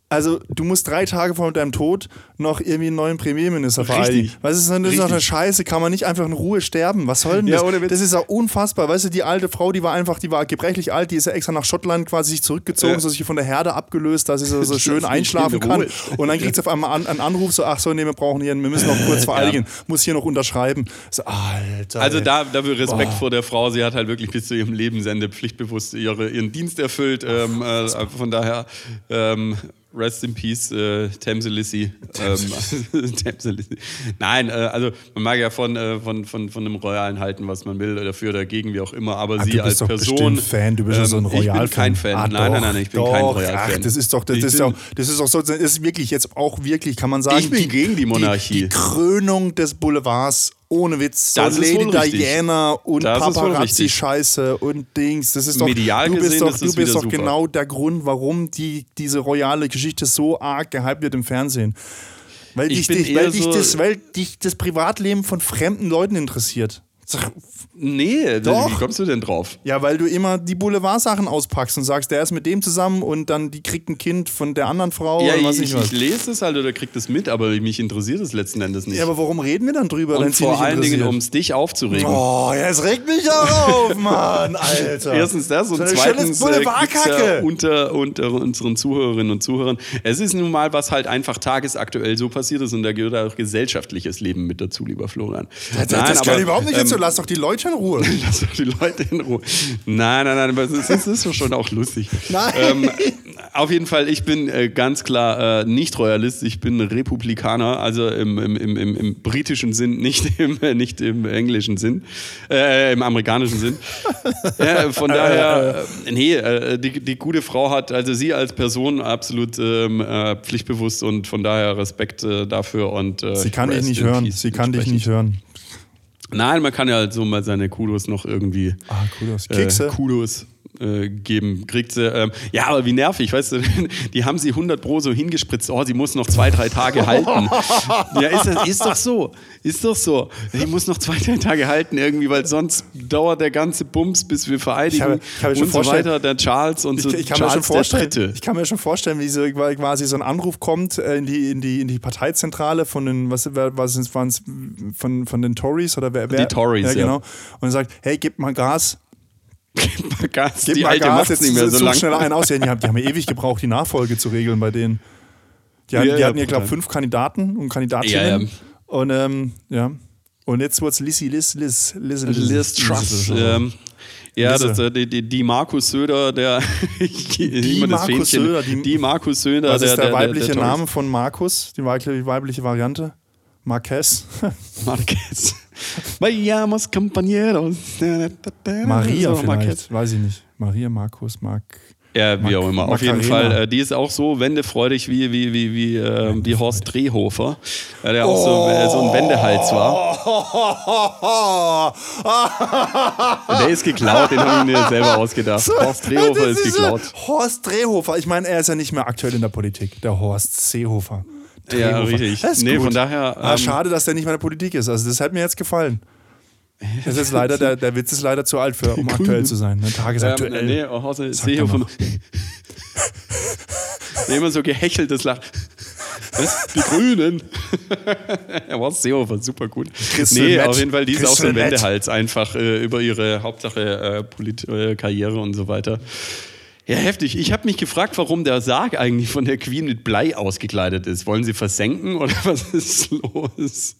also du musst drei Tage vor deinem Tod noch irgendwie einen neuen Premierminister vereidigen. Was ist denn das ist doch eine. Scheiße? Kann man nicht einfach in Ruhe sterben? Was soll denn Ja, das? Witz. das ist ja unfassbar. Weißt du, die alte Frau, die war einfach, die war gebrechlich alt, die ist ja extra nach Schottland quasi sich zurückgezogen, Ja. so sich von der Herde abgelöst, dass sie so, so schön einschlafen in kann. Und dann kriegt sie auf einmal an, einen Anruf, so, ach so, nee, wir brauchen hier, wir müssen noch kurz vereidigen, muss hier noch unterschreiben. So, Alter. Also da, dafür Respekt vor der Frau. Sie hat halt wirklich bis zu ihrem Lebensende pflichtbewusst ihre, ihren Dienst erfüllt. Ähm, äh, von daher ähm, Rest in Peace, äh, Tamse Lissy. Ähm. Nein, äh, also man mag ja von, äh, von, von, von einem Royalen halten, was man will, dafür, dagegen, wie auch immer. Aber Ach, sie du als bist doch Person. Fan, du bist ja so ein ähm, Ich bin Royal-Fan. kein Fan. Ah, nein, nein, doch, nein, ich bin doch. kein Royal-Fan. Ach, das ist doch, das Ich ist doch, das ist doch so, das ist wirklich jetzt auch wirklich, kann man sagen. Ich bin gegen die Monarchie. Die, die Krönung des Boulevards, ohne Witz. So Das Lady. Diana und. Paparazzi-Scheiße und Dings. Das ist doch, Medial du bist gesehen doch, du bist doch super. genau der Grund, warum die, diese royale Geschichte so arg gehypt wird im Fernsehen. Weil Ich dich, dich, weil, dich so- das, weil dich das Privatleben von fremden Leuten interessiert. Nee, Doch. wie kommst du denn drauf? Ja, weil du immer die Boulevardsachen auspackst und sagst, der ist mit dem zusammen und dann die kriegt ein Kind von der anderen Frau ja, was ich, ich ich lese es halt oder krieg das mit, aber mich interessiert es letzten Endes nicht. Ja, aber warum reden wir dann drüber, Und es vor allen Dingen, um es dich aufzuregen. Oh, ja, es regt mich auch auf, Mann, Alter. Erstens das und So zweitens äh, ja unter, unter unseren Zuhörerinnen und Zuhörern. Es ist nun mal, was halt einfach tagesaktuell so passiert ist und da gehört auch gesellschaftliches Leben mit dazu, lieber Florian. das das Nein, kann aber, überhaupt nicht ähm, dazu. Lass doch die Leute in Ruhe. Lass doch die Leute in Ruhe. Nein, nein, nein, aber es ist, es ist schon auch lustig. Nein. Ähm, auf jeden Fall, ich bin äh, ganz klar äh, nicht Royalist, ich bin Republikaner, also im, im, im, im, britischen Sinn, nicht im, äh, nicht im englischen Sinn, äh, im amerikanischen Sinn. ja, von daher, äh, nee, äh, die, die gute Frau hat, also sie als Person absolut ähm, äh, pflichtbewusst und von daher Respekt dafür und Sie kann dich nicht hören. Sie kann dich nicht hören. Nein, man kann ja halt so mal seine Kudos noch irgendwie. Ah, Kudos. Kekse. Äh, Kudos äh, geben. Kriegt sie. Ähm, ja, aber wie nervig, weißt du? Die haben sie 100 Pro so hingespritzt. Oh, sie muss noch zwei, drei Tage halten. ja, ist, das, ist doch so. Ist doch so. Die muss noch zwei, drei Tage halten irgendwie, weil sonst dauert der ganze Bums, bis wir vereidigen. Ich habe- ich habe mir und so weiter. Der Charles und so. Ich, ich, kann mir Charles schon vorstellen, der Dritte. ich kann mir schon vorstellen, wie so quasi so ein Anruf kommt äh, in die, in die, in die Parteizentrale von den, was, was sind, waren's, von, von den Tories oder wer, wer? Die Tories, ja. ja. genau. Und sagt, hey, gib mal Gas, Gas, gib die mal alte Gas, jetzt nicht mehr so lang. schneller einen aus. Die, haben, die haben ja ewig gebraucht, die Nachfolge zu regeln bei denen. Die, hatten- Ja, die hatten ja, glaube brutal. fünf Kandidaten und Kandidatinnen. Ja, ja. Und ähm, ja. Und jetzt wird es Lizzie, Liz, Liz, Liz, Liz Truss. Ähm, ja, das, äh, die, die, die Markus Söder, der die Markus Söder, die- die Markus Söder, der, ist der, der, weibliche der, der Name von Markus? Die weibliche, weibliche Variante? Marquez? Marquez. Vayamos compañeros. Maria So, vielleicht, weiß ich nicht. Maria, Markus, Mark. Ja, wie Mac- auch immer. Auf jeden Macarena. Fall, äh, die ist auch so wendefreudig wie, wie, wie, wie, äh, wie Horst Drehhofer, äh, der auch so, äh, so ein Wendehals war. Der ist geklaut, den habe ich mir selber ausgedacht. Horst Drehhofer ist so- geklaut. Horst Drehhofer. Ich meine, er ist ja nicht mehr aktuell in der Politik. Der Horst Seehofer. Ja, Drehhofer. richtig. Das ist Nee, gut. von daher, Ah, ähm, schade, dass der nicht mehr in der Politik ist. Also, das hat mir jetzt gefallen. Das ist leider, der, der Witz ist leider zu alt, für, um aktuell zu sein. Ne? Tagesaktuell. Ähm, nee, Horst Sagt er Seehofer. nee, immer so gehecheltes Lachen. Was? Die Grünen. er war Seehofer, super gut. Crystal Nee, Meth. auf jeden Fall, die ist auch so ein. Wendehals einfach äh, über ihre Hauptsache äh, Polit äh, Karriere und so weiter. Ja, heftig. Ich habe mich gefragt, warum der Sarg eigentlich von der Queen mit Blei ausgekleidet ist. Wollen sie versenken oder was ist los?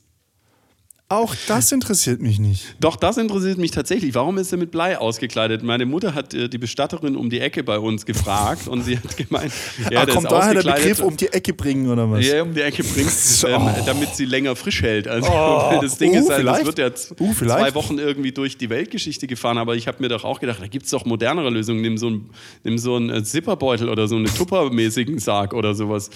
Auch das interessiert mich nicht. Doch, das interessiert mich tatsächlich. Warum ist er mit Blei ausgekleidet? Meine Mutter hat äh, die Bestatterin um die Ecke bei uns gefragt und sie hat gemeint, ja, der kommt daher der. Begriff um die Ecke bringen oder was? Ja, um die Ecke bringt, ähm, damit sie länger frisch hält. Also Oh. das Ding Uh, ist halt, das wird jetzt Uh, zwei Wochen irgendwie durch die Weltgeschichte gefahren, aber ich habe mir doch auch gedacht, da gibt es doch modernere Lösungen. Nimm so einen, nimm so einen äh, Zipperbeutel oder so einen Tupper-mäßigen Sarg oder sowas.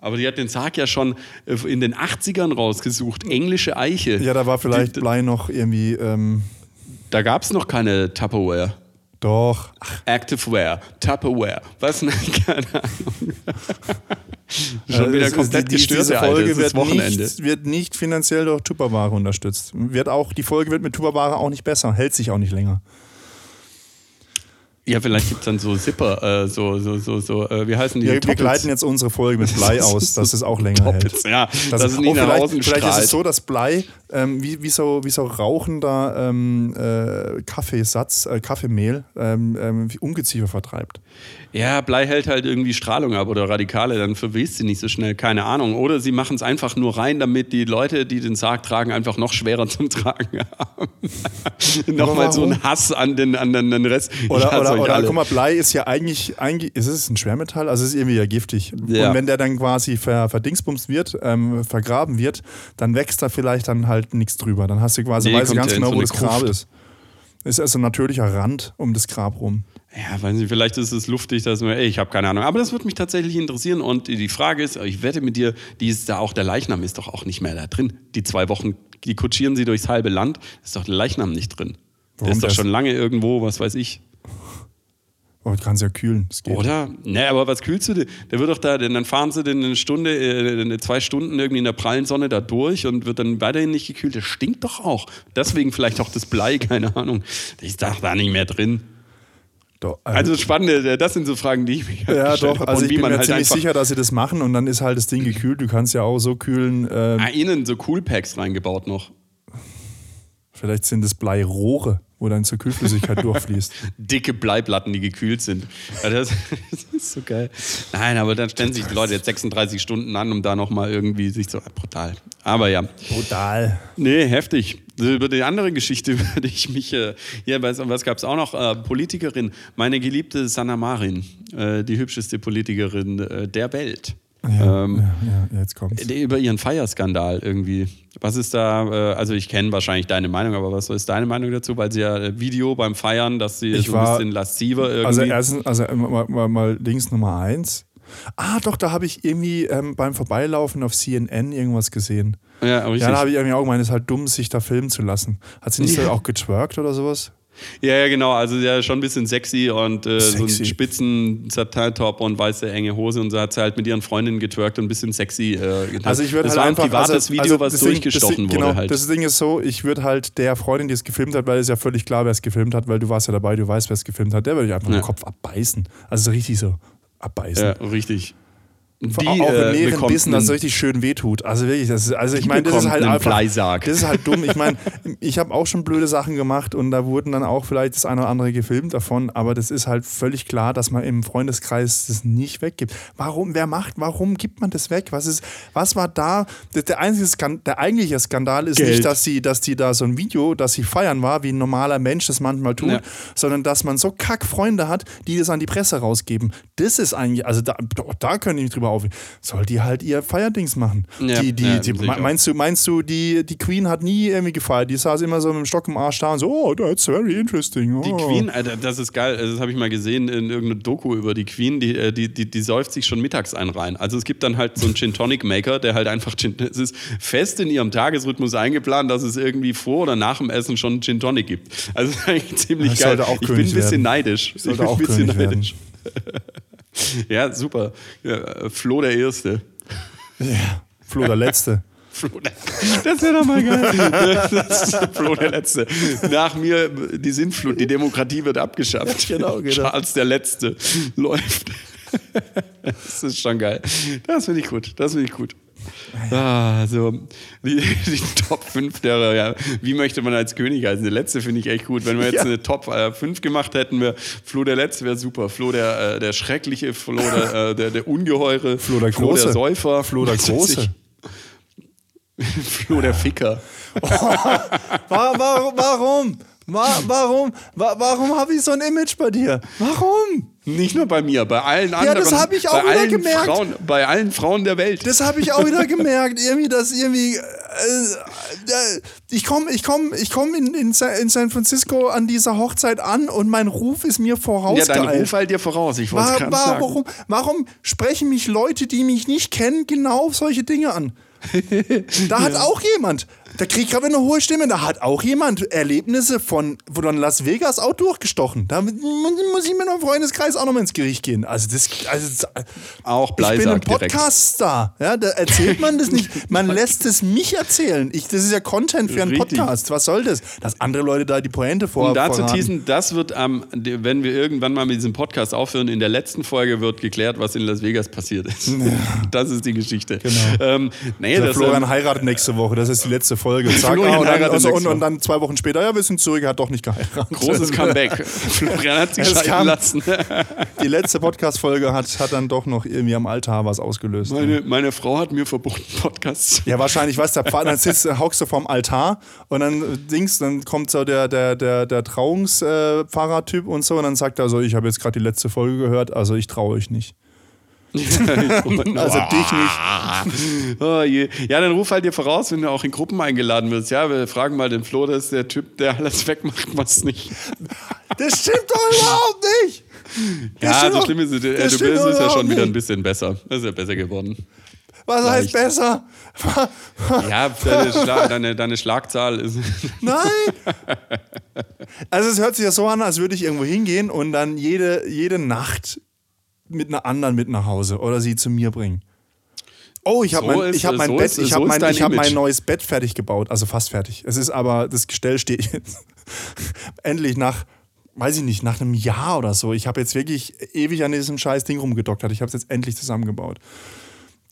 Aber die hat den Sarg ja schon äh, in den 80ern rausgesucht. Englische Eiche. Ja, da war vielleicht Die- Blei noch irgendwie. Ähm, Da gab es noch keine Tupperware. doch. Activewear, Tupperware. Was? Nein, keine Ahnung. Schon wieder es ist- komplett die- diese gestört. Folge wird Wochenende. nicht, wird nicht finanziell durch Tupperware unterstützt. Wird auch, die Folge wird mit Tupperware auch nicht besser, hält sich auch nicht länger. Ja, vielleicht gibt es dann so Zipper, äh, so, so, so, so, äh, wie heißen die? Wir, wir gleiten jetzt unsere Folge mit Blei aus, dass es auch länger hält. Toppets, ja, Das es nicht nach vielleicht, außen vielleicht ist es so, dass Blei ähm, wie, wie, so, wie so rauchender ähm, äh, Kaffeesatz, äh, Kaffeemehl, ähm, ähm, wie Ungeziefer vertreibt. Ja, Blei hält halt irgendwie Strahlung ab oder Radikale, dann verwest sie nicht so schnell, keine Ahnung. Oder sie machen es einfach nur rein, damit die Leute, die den Sarg tragen, einfach noch schwerer zum Tragen haben. Nochmal so ein Hass an den, an den, an den Rest. Oder, hasse oder, oder guck mal, Blei ist ja eigentlich, eigentlich ist es ein Schwermetall, also es ist irgendwie ja giftig. Ja. Und wenn der dann quasi ver, verdingsbumst wird, ähm, vergraben wird, dann wächst da vielleicht dann halt nichts drüber. Dann hast du quasi, Nee, weißt du ganz genau, wo das Grab ist. Ist also ein natürlicher Rand um das Grab rum. Ja, weiß nicht, vielleicht ist es luftig, dass man, ey, ich habe keine Ahnung. Aber das würde mich tatsächlich interessieren. Und die Frage ist, ich wette mit dir, die ist da auch, der Leichnam ist doch auch nicht mehr da drin. Die zwei Wochen, die kutschieren sie durchs halbe Land, ist doch der Leichnam nicht drin. Der Warum? ist doch Der schon lange irgendwo, was weiß ich. Aber du kannst ja kühlen. Das geht. Oder? Ne, aber was kühlst du denn? Der wird doch da, denn dann fahren sie denn eine Stunde, äh, zwei Stunden irgendwie in der prallen Sonne da durch und wird dann weiterhin nicht gekühlt. Das stinkt doch auch. Deswegen vielleicht auch das Blei, keine Ahnung. Das ist doch da nicht mehr drin. Doch, äh, Also spannende, das sind so Fragen, die ich mich ja, doch. Also ich bin mir halt ziemlich sicher, dass sie das machen und dann ist halt das Ding gekühlt. Du kannst ja auch so kühlen. ähm, Ah, innen so Coolpacks reingebaut noch. vielleicht sind es Bleirohre, wo dann zur Kühlflüssigkeit durchfließt. Dicke Bleiplatten, die gekühlt sind. Ja, das, das ist so geil. Nein, aber dann stellen sich die Leute jetzt 36 Stunden an, um da nochmal irgendwie sich so. Brutal. Aber ja. Brutal. Nee, heftig. Über die andere Geschichte würde ich mich. Äh, hier, was, was gab es auch noch? Äh, Politikerin, meine geliebte Sanna Marin, äh, die hübscheste Politikerin der Welt. Ja, Ähm, ja, ja, jetzt kommt's. Über ihren Feierskandal irgendwie. Was ist da, äh, also ich kenne wahrscheinlich deine Meinung, aber was ist deine Meinung dazu? Weil sie ja äh, Video beim Feiern, dass sie Ich so ein war- bisschen lasziver irgendwie. Also erstens, also mal, mal, mal Dings Nummer eins. Ah, doch, da habe ich irgendwie ähm, beim Vorbeilaufen auf CNN irgendwas gesehen. Ja, richtig. Ja, da habe ich irgendwie auch gemeint, es ist halt dumm, sich da filmen zu lassen. Hat sie nicht so auch getwerkt oder sowas? Ja, ja, genau. Also ja, schon ein bisschen sexy und äh, so einen Sexy. spitzen Satin-Top und weiße enge Hose und so hat sie halt mit ihren Freundinnen getwerkt und ein bisschen sexy. Äh, getan. Also ich würde halt war einfach ein privates also, Video, also was Ding- durchgestochen Ding, wurde genau, halt. Das Ding ist so, ich würde halt der Freundin, die es gefilmt hat, weil es ja völlig klar, wer es gefilmt hat, weil du warst ja dabei, du weißt, wer es gefilmt hat, der würde ich einfach Ja. den Kopf abbeißen. Also so richtig so abbeißen. ja, richtig. Die, auch äh, in mehreren bekommt Bissen, dass es richtig schön wehtut. Also wirklich, das ist, also ich meine, das ist halt einfach, Bleisarg. das ist halt dumm. Ich meine, ich habe auch schon blöde Sachen gemacht und da wurden dann auch vielleicht das eine oder andere gefilmt davon, aber das ist halt völlig klar, dass man im Freundeskreis das nicht weggibt. Warum, wer macht, warum gibt man das weg? Was ist, was war da? Der, einzige Skan der eigentliche Skandal ist Geld. nicht, dass sie, dass die da so ein Video, dass sie feiern war, wie ein normaler Mensch das manchmal tut, Ja. sondern dass man so kack Freunde hat, die das an die Presse rausgeben. Das ist eigentlich, also da, da können die nicht drüber aufregen. Soll die halt ihr Feierdings machen. Ja, die, die, ja, die, ich meinst du, meinst du, die, die Queen hat nie irgendwie gefeiert? Die saß immer so mit dem Stock im Arsch da und so, oh, that's very interesting. Oh. Die Queen, Alter, das ist geil. Also, das habe ich mal gesehen in irgendeiner Doku über die Queen. Die, äh, die, die, die säuft sich schon mittags ein rein. Also es gibt dann halt so einen Gin Tonic Maker, der halt einfach Gin, es ist fest in ihrem Tagesrhythmus eingeplant, dass es irgendwie vor oder nach dem Essen schon Gin Tonic gibt. Also das ist eigentlich ziemlich Das geil. ich bin ein bisschen werden. neidisch. Ich Sollte bin auch ein bisschen König werden. ja, super. Ja, äh, Flo der Erste. Ja, Flo der Letzte. Flo, der- das wäre doch mal geil. Flo der Letzte. Nach mir die Sintflut, die Demokratie wird abgeschafft. Genau, genau. Charles der Letzte läuft. Das ist schon geil. Das finde ich gut. Das finde ich gut. Ah, so die, die Top 5 der, ja, wie möchte man als König heißen? Der letzte finde ich echt gut. Wenn wir jetzt Ja. eine Top äh, 5 gemacht hätten, wäre Flo der Letzte wäre super. Flo der, äh, der Schreckliche, Flo der, äh, der, der Ungeheure, Flo der Flo der Große. Säufer, Flo der Große. Flo der Ficker. Wa- Warum? Warum? Wa- Warum? Wa- Warum habe ich so ein Image bei dir? Warum? Nicht nur bei mir, bei allen anderen. das hab ich auch bei wieder allen gemerkt. Frauen, bei allen Frauen der Welt. Das habe ich auch wieder gemerkt. Irgendwie, dass irgendwie. Äh, äh, ich komme ich komm, ich komm in, in, Sa- in San Francisco an dieser Hochzeit an und mein Ruf ist mir ja, vorausgeeilt. dein Ruf halt dir voraus. Ich wollte es Wa- gerade wa- sagen. warum, warum sprechen mich Leute, die mich nicht kennen, genau auf solche Dinge an? Da hat auch jemand, da kriegt gerade eine hohe Stimme, da hat auch jemand Erlebnisse von, von Las Vegas auch durchgestochen. Da mu- muss ich mit meinem Freundeskreis auch nochmal ins Gericht gehen. Also das, also das Auch ich bin ein Bleisack. Podcast-Star. Ja, da erzählt man das nicht. Man lässt es mich erzählen. Ich, das ist ja Content für einen Richtig. Podcast. Was soll das? Dass andere Leute da die Pointe vor Um da zu verraten. teasen, das wird am, wenn wir irgendwann mal mit diesem Podcast aufhören, in der letzten Folge wird geklärt, was in Las Vegas passiert ist. Das ist die Geschichte. Genau. Ähm, nee, Der das, Florian ähm, heiratet nächste Woche, das ist die letzte Folge. Zack, Florian ah, und, dann, also, und, und dann zwei Wochen später, ja, wir sind zurück, er hat doch nicht geheiratet. großes Comeback. Florian hat sich scheiden lassen. Die letzte Podcast-Folge hat, hat dann doch noch irgendwie am Altar was ausgelöst. Meine, meine Frau hat mir verboten, Podcasts zu Ja, wahrscheinlich, weißt du, dann sitzt, hockst du vorm Altar und dann äh, Dings, dann kommt so der, der, der, der Trauungspfarrer-Typ und so und dann sagt er so, ich habe jetzt gerade die letzte Folge gehört, also ich traue euch nicht. Also dich nicht. Oh. Ja, dann ruf halt dir voraus, wenn du auch in Gruppen eingeladen wirst. Ja, wir fragen mal den Flo, das ist der Typ, der alles wegmacht, was nicht. Das stimmt doch überhaupt nicht. Das Ja, stimmt so schlimm ist es. äh, Du bist es ja schon wieder ein bisschen besser. Das ist ja besser geworden. Was heißt Leicht. besser? Ja, deine, Schla deine, deine Schlagzahl ist. Nein! Also es hört sich ja so an, als würde ich irgendwo hingehen und dann jede, jede Nacht mit einer anderen mit nach Hause oder sie zu mir bringen. Oh, ich habe So mein, ich hab mein so Bett, ist- ich so habe ist mein, ich hab mein neues Bett fertig gebaut, also fast fertig. Es ist aber, das Gestell steht jetzt endlich nach, weiß ich nicht, nach einem Jahr oder so. Ich habe jetzt wirklich ewig an diesem scheiß Ding rumgedoktert. Ich habe es jetzt endlich zusammengebaut.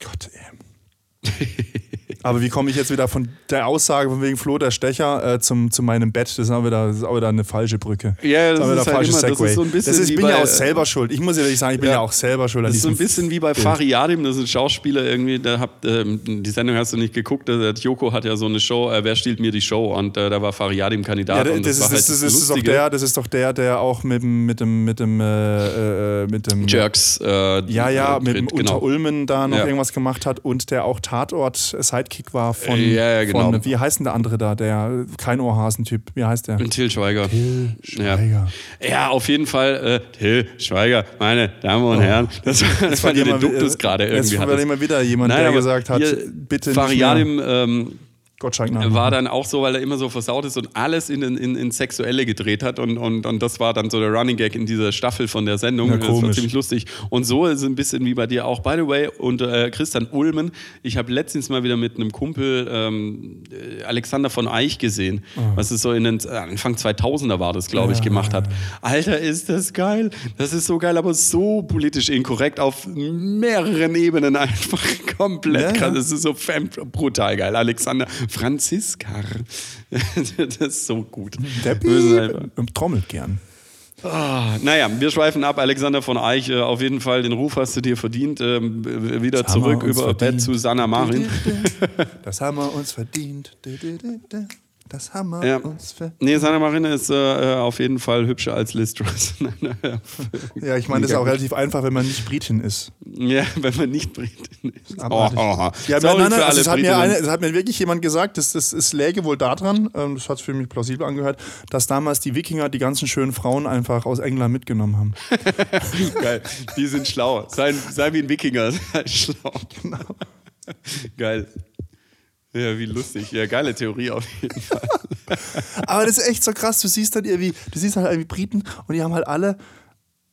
Gott, ey. Aber wie komme ich jetzt wieder von der Aussage von wegen Flo der Stecher äh, zum, zu meinem Bett? Das ist, auch wieder, das ist auch wieder eine falsche Brücke. Ja, das wieder ist halt immer- das ist so ein bisschen das ist, ich bin ja bei- auch selber schuld. Ich muss ehrlich sagen, ich bin ja, Ja. auch selber schuld an Das ist so ein bisschen wie bei Fari Yadim, das ist ein Schauspieler irgendwie, der habt, ähm, die Sendung hast du nicht geguckt, der Joko hat ja so eine Show, äh, wer stiehlt mir die Show und äh, da war Fari Yadim Ja, Kandidat das, das, ist, halt das, das doch der, das ist doch der, der auch mit dem, mit dem, mit dem, äh, äh, mit dem Jerks. Äh, Ja, ja, äh, mit dem genau. Unterulmen da noch Ja. irgendwas gemacht hat und der auch Tatort-Sidekick Sidekick war von, Ja, ja, genau. von wie heißt denn der andere da, der kein Ohrhasen-Typ, wie heißt der? Till Schweiger. Till Schweiger. Ja. ja, auf jeden Fall. Äh, Till Schweiger, meine Damen und Herren. Das, war- das war der Duktus gerade Jetzt irgendwie. war hattest. immer wieder jemand, Nein, der gesagt hat, bitte nicht Fariadim ähm, Gottschalk nachmachen. war dann auch so, weil er immer so versaut ist und alles in, in, in Sexuelle gedreht hat. Und, und, und das war dann so der Running Gag in dieser Staffel von der Sendung. Ja, das war ziemlich lustig. Und so ist es ein bisschen wie bei dir auch. By the way, und äh, Christian Ulmen, ich habe letztens mal wieder mit einem Kumpel ähm, äh, Alexander von Eich gesehen, was es so in den äh, Anfang 2000er war das, glaube ich. Ja. gemacht hat. Alter, ist das geil. Das ist so geil, aber so politisch inkorrekt auf mehreren Ebenen einfach komplett krass. Das ist so brutal geil. Alexander Franziskar. das ist so gut. Der trommelt gern. Ah, naja, wir schweifen ab. Alexander von Eich, äh, auf jeden Fall den Ruf hast du dir verdient. Ähm, wieder Das zurück über Bett verdient. zu Sanna Marin. Das haben wir uns verdient. Das wir Ja. uns. Nee, Sanna Marin ist äh, äh, auf jeden Fall hübscher als Liz Truss. Ja, ich meine, das ist auch relativ einfach, wenn man nicht Britin ist. ja, wenn man nicht Britin ist. Aber- oh. Ja, Sorry nein, nein, für also alle es, hat mir eine, es hat mir wirklich jemand gesagt, das, das, es läge wohl daran, ähm, das hat es für mich plausibel angehört, dass damals die Wikinger die ganzen schönen Frauen einfach aus England mitgenommen haben. Geil. Die sind schlau. Sei, sei wie ein Wikinger. Sei schlau. Genau. Geil. Ja, wie lustig. Ja, geile Theorie auf jeden Fall. Aber das ist echt so krass, du siehst dann irgendwie, du siehst halt irgendwie Briten und die haben halt alle,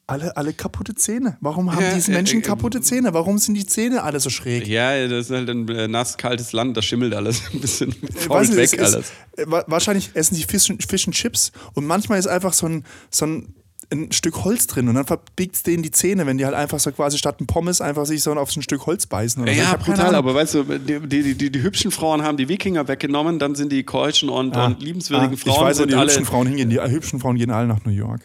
alle, alle kaputte Zähne. Warum haben Ja, diese äh, Menschen äh, kaputte Zähne? Warum sind die Zähne alle so schräg? Ja, das ist halt ein äh, nass, kaltes Land, da schimmelt alles ein bisschen. Fault nicht, weg ist- alles. äh, wa- wahrscheinlich essen die Fish, Fish and Chips und manchmal ist einfach so ein, so ein, ein Stück Holz drin und dann verbiegt es denen die Zähne, wenn die halt einfach so quasi statt ein Pommes einfach sich so auf so ein Stück Holz beißen. So. Ja, keine brutal, aber weißt du, die, die, die, die hübschen Frauen haben die Wikinger weggenommen, dann sind die keuschen und, und liebenswürdigen Ah, Frauen ich weiß, sind die alle hübschen Frauen hingehen. Die hübschen Frauen gehen alle nach New York.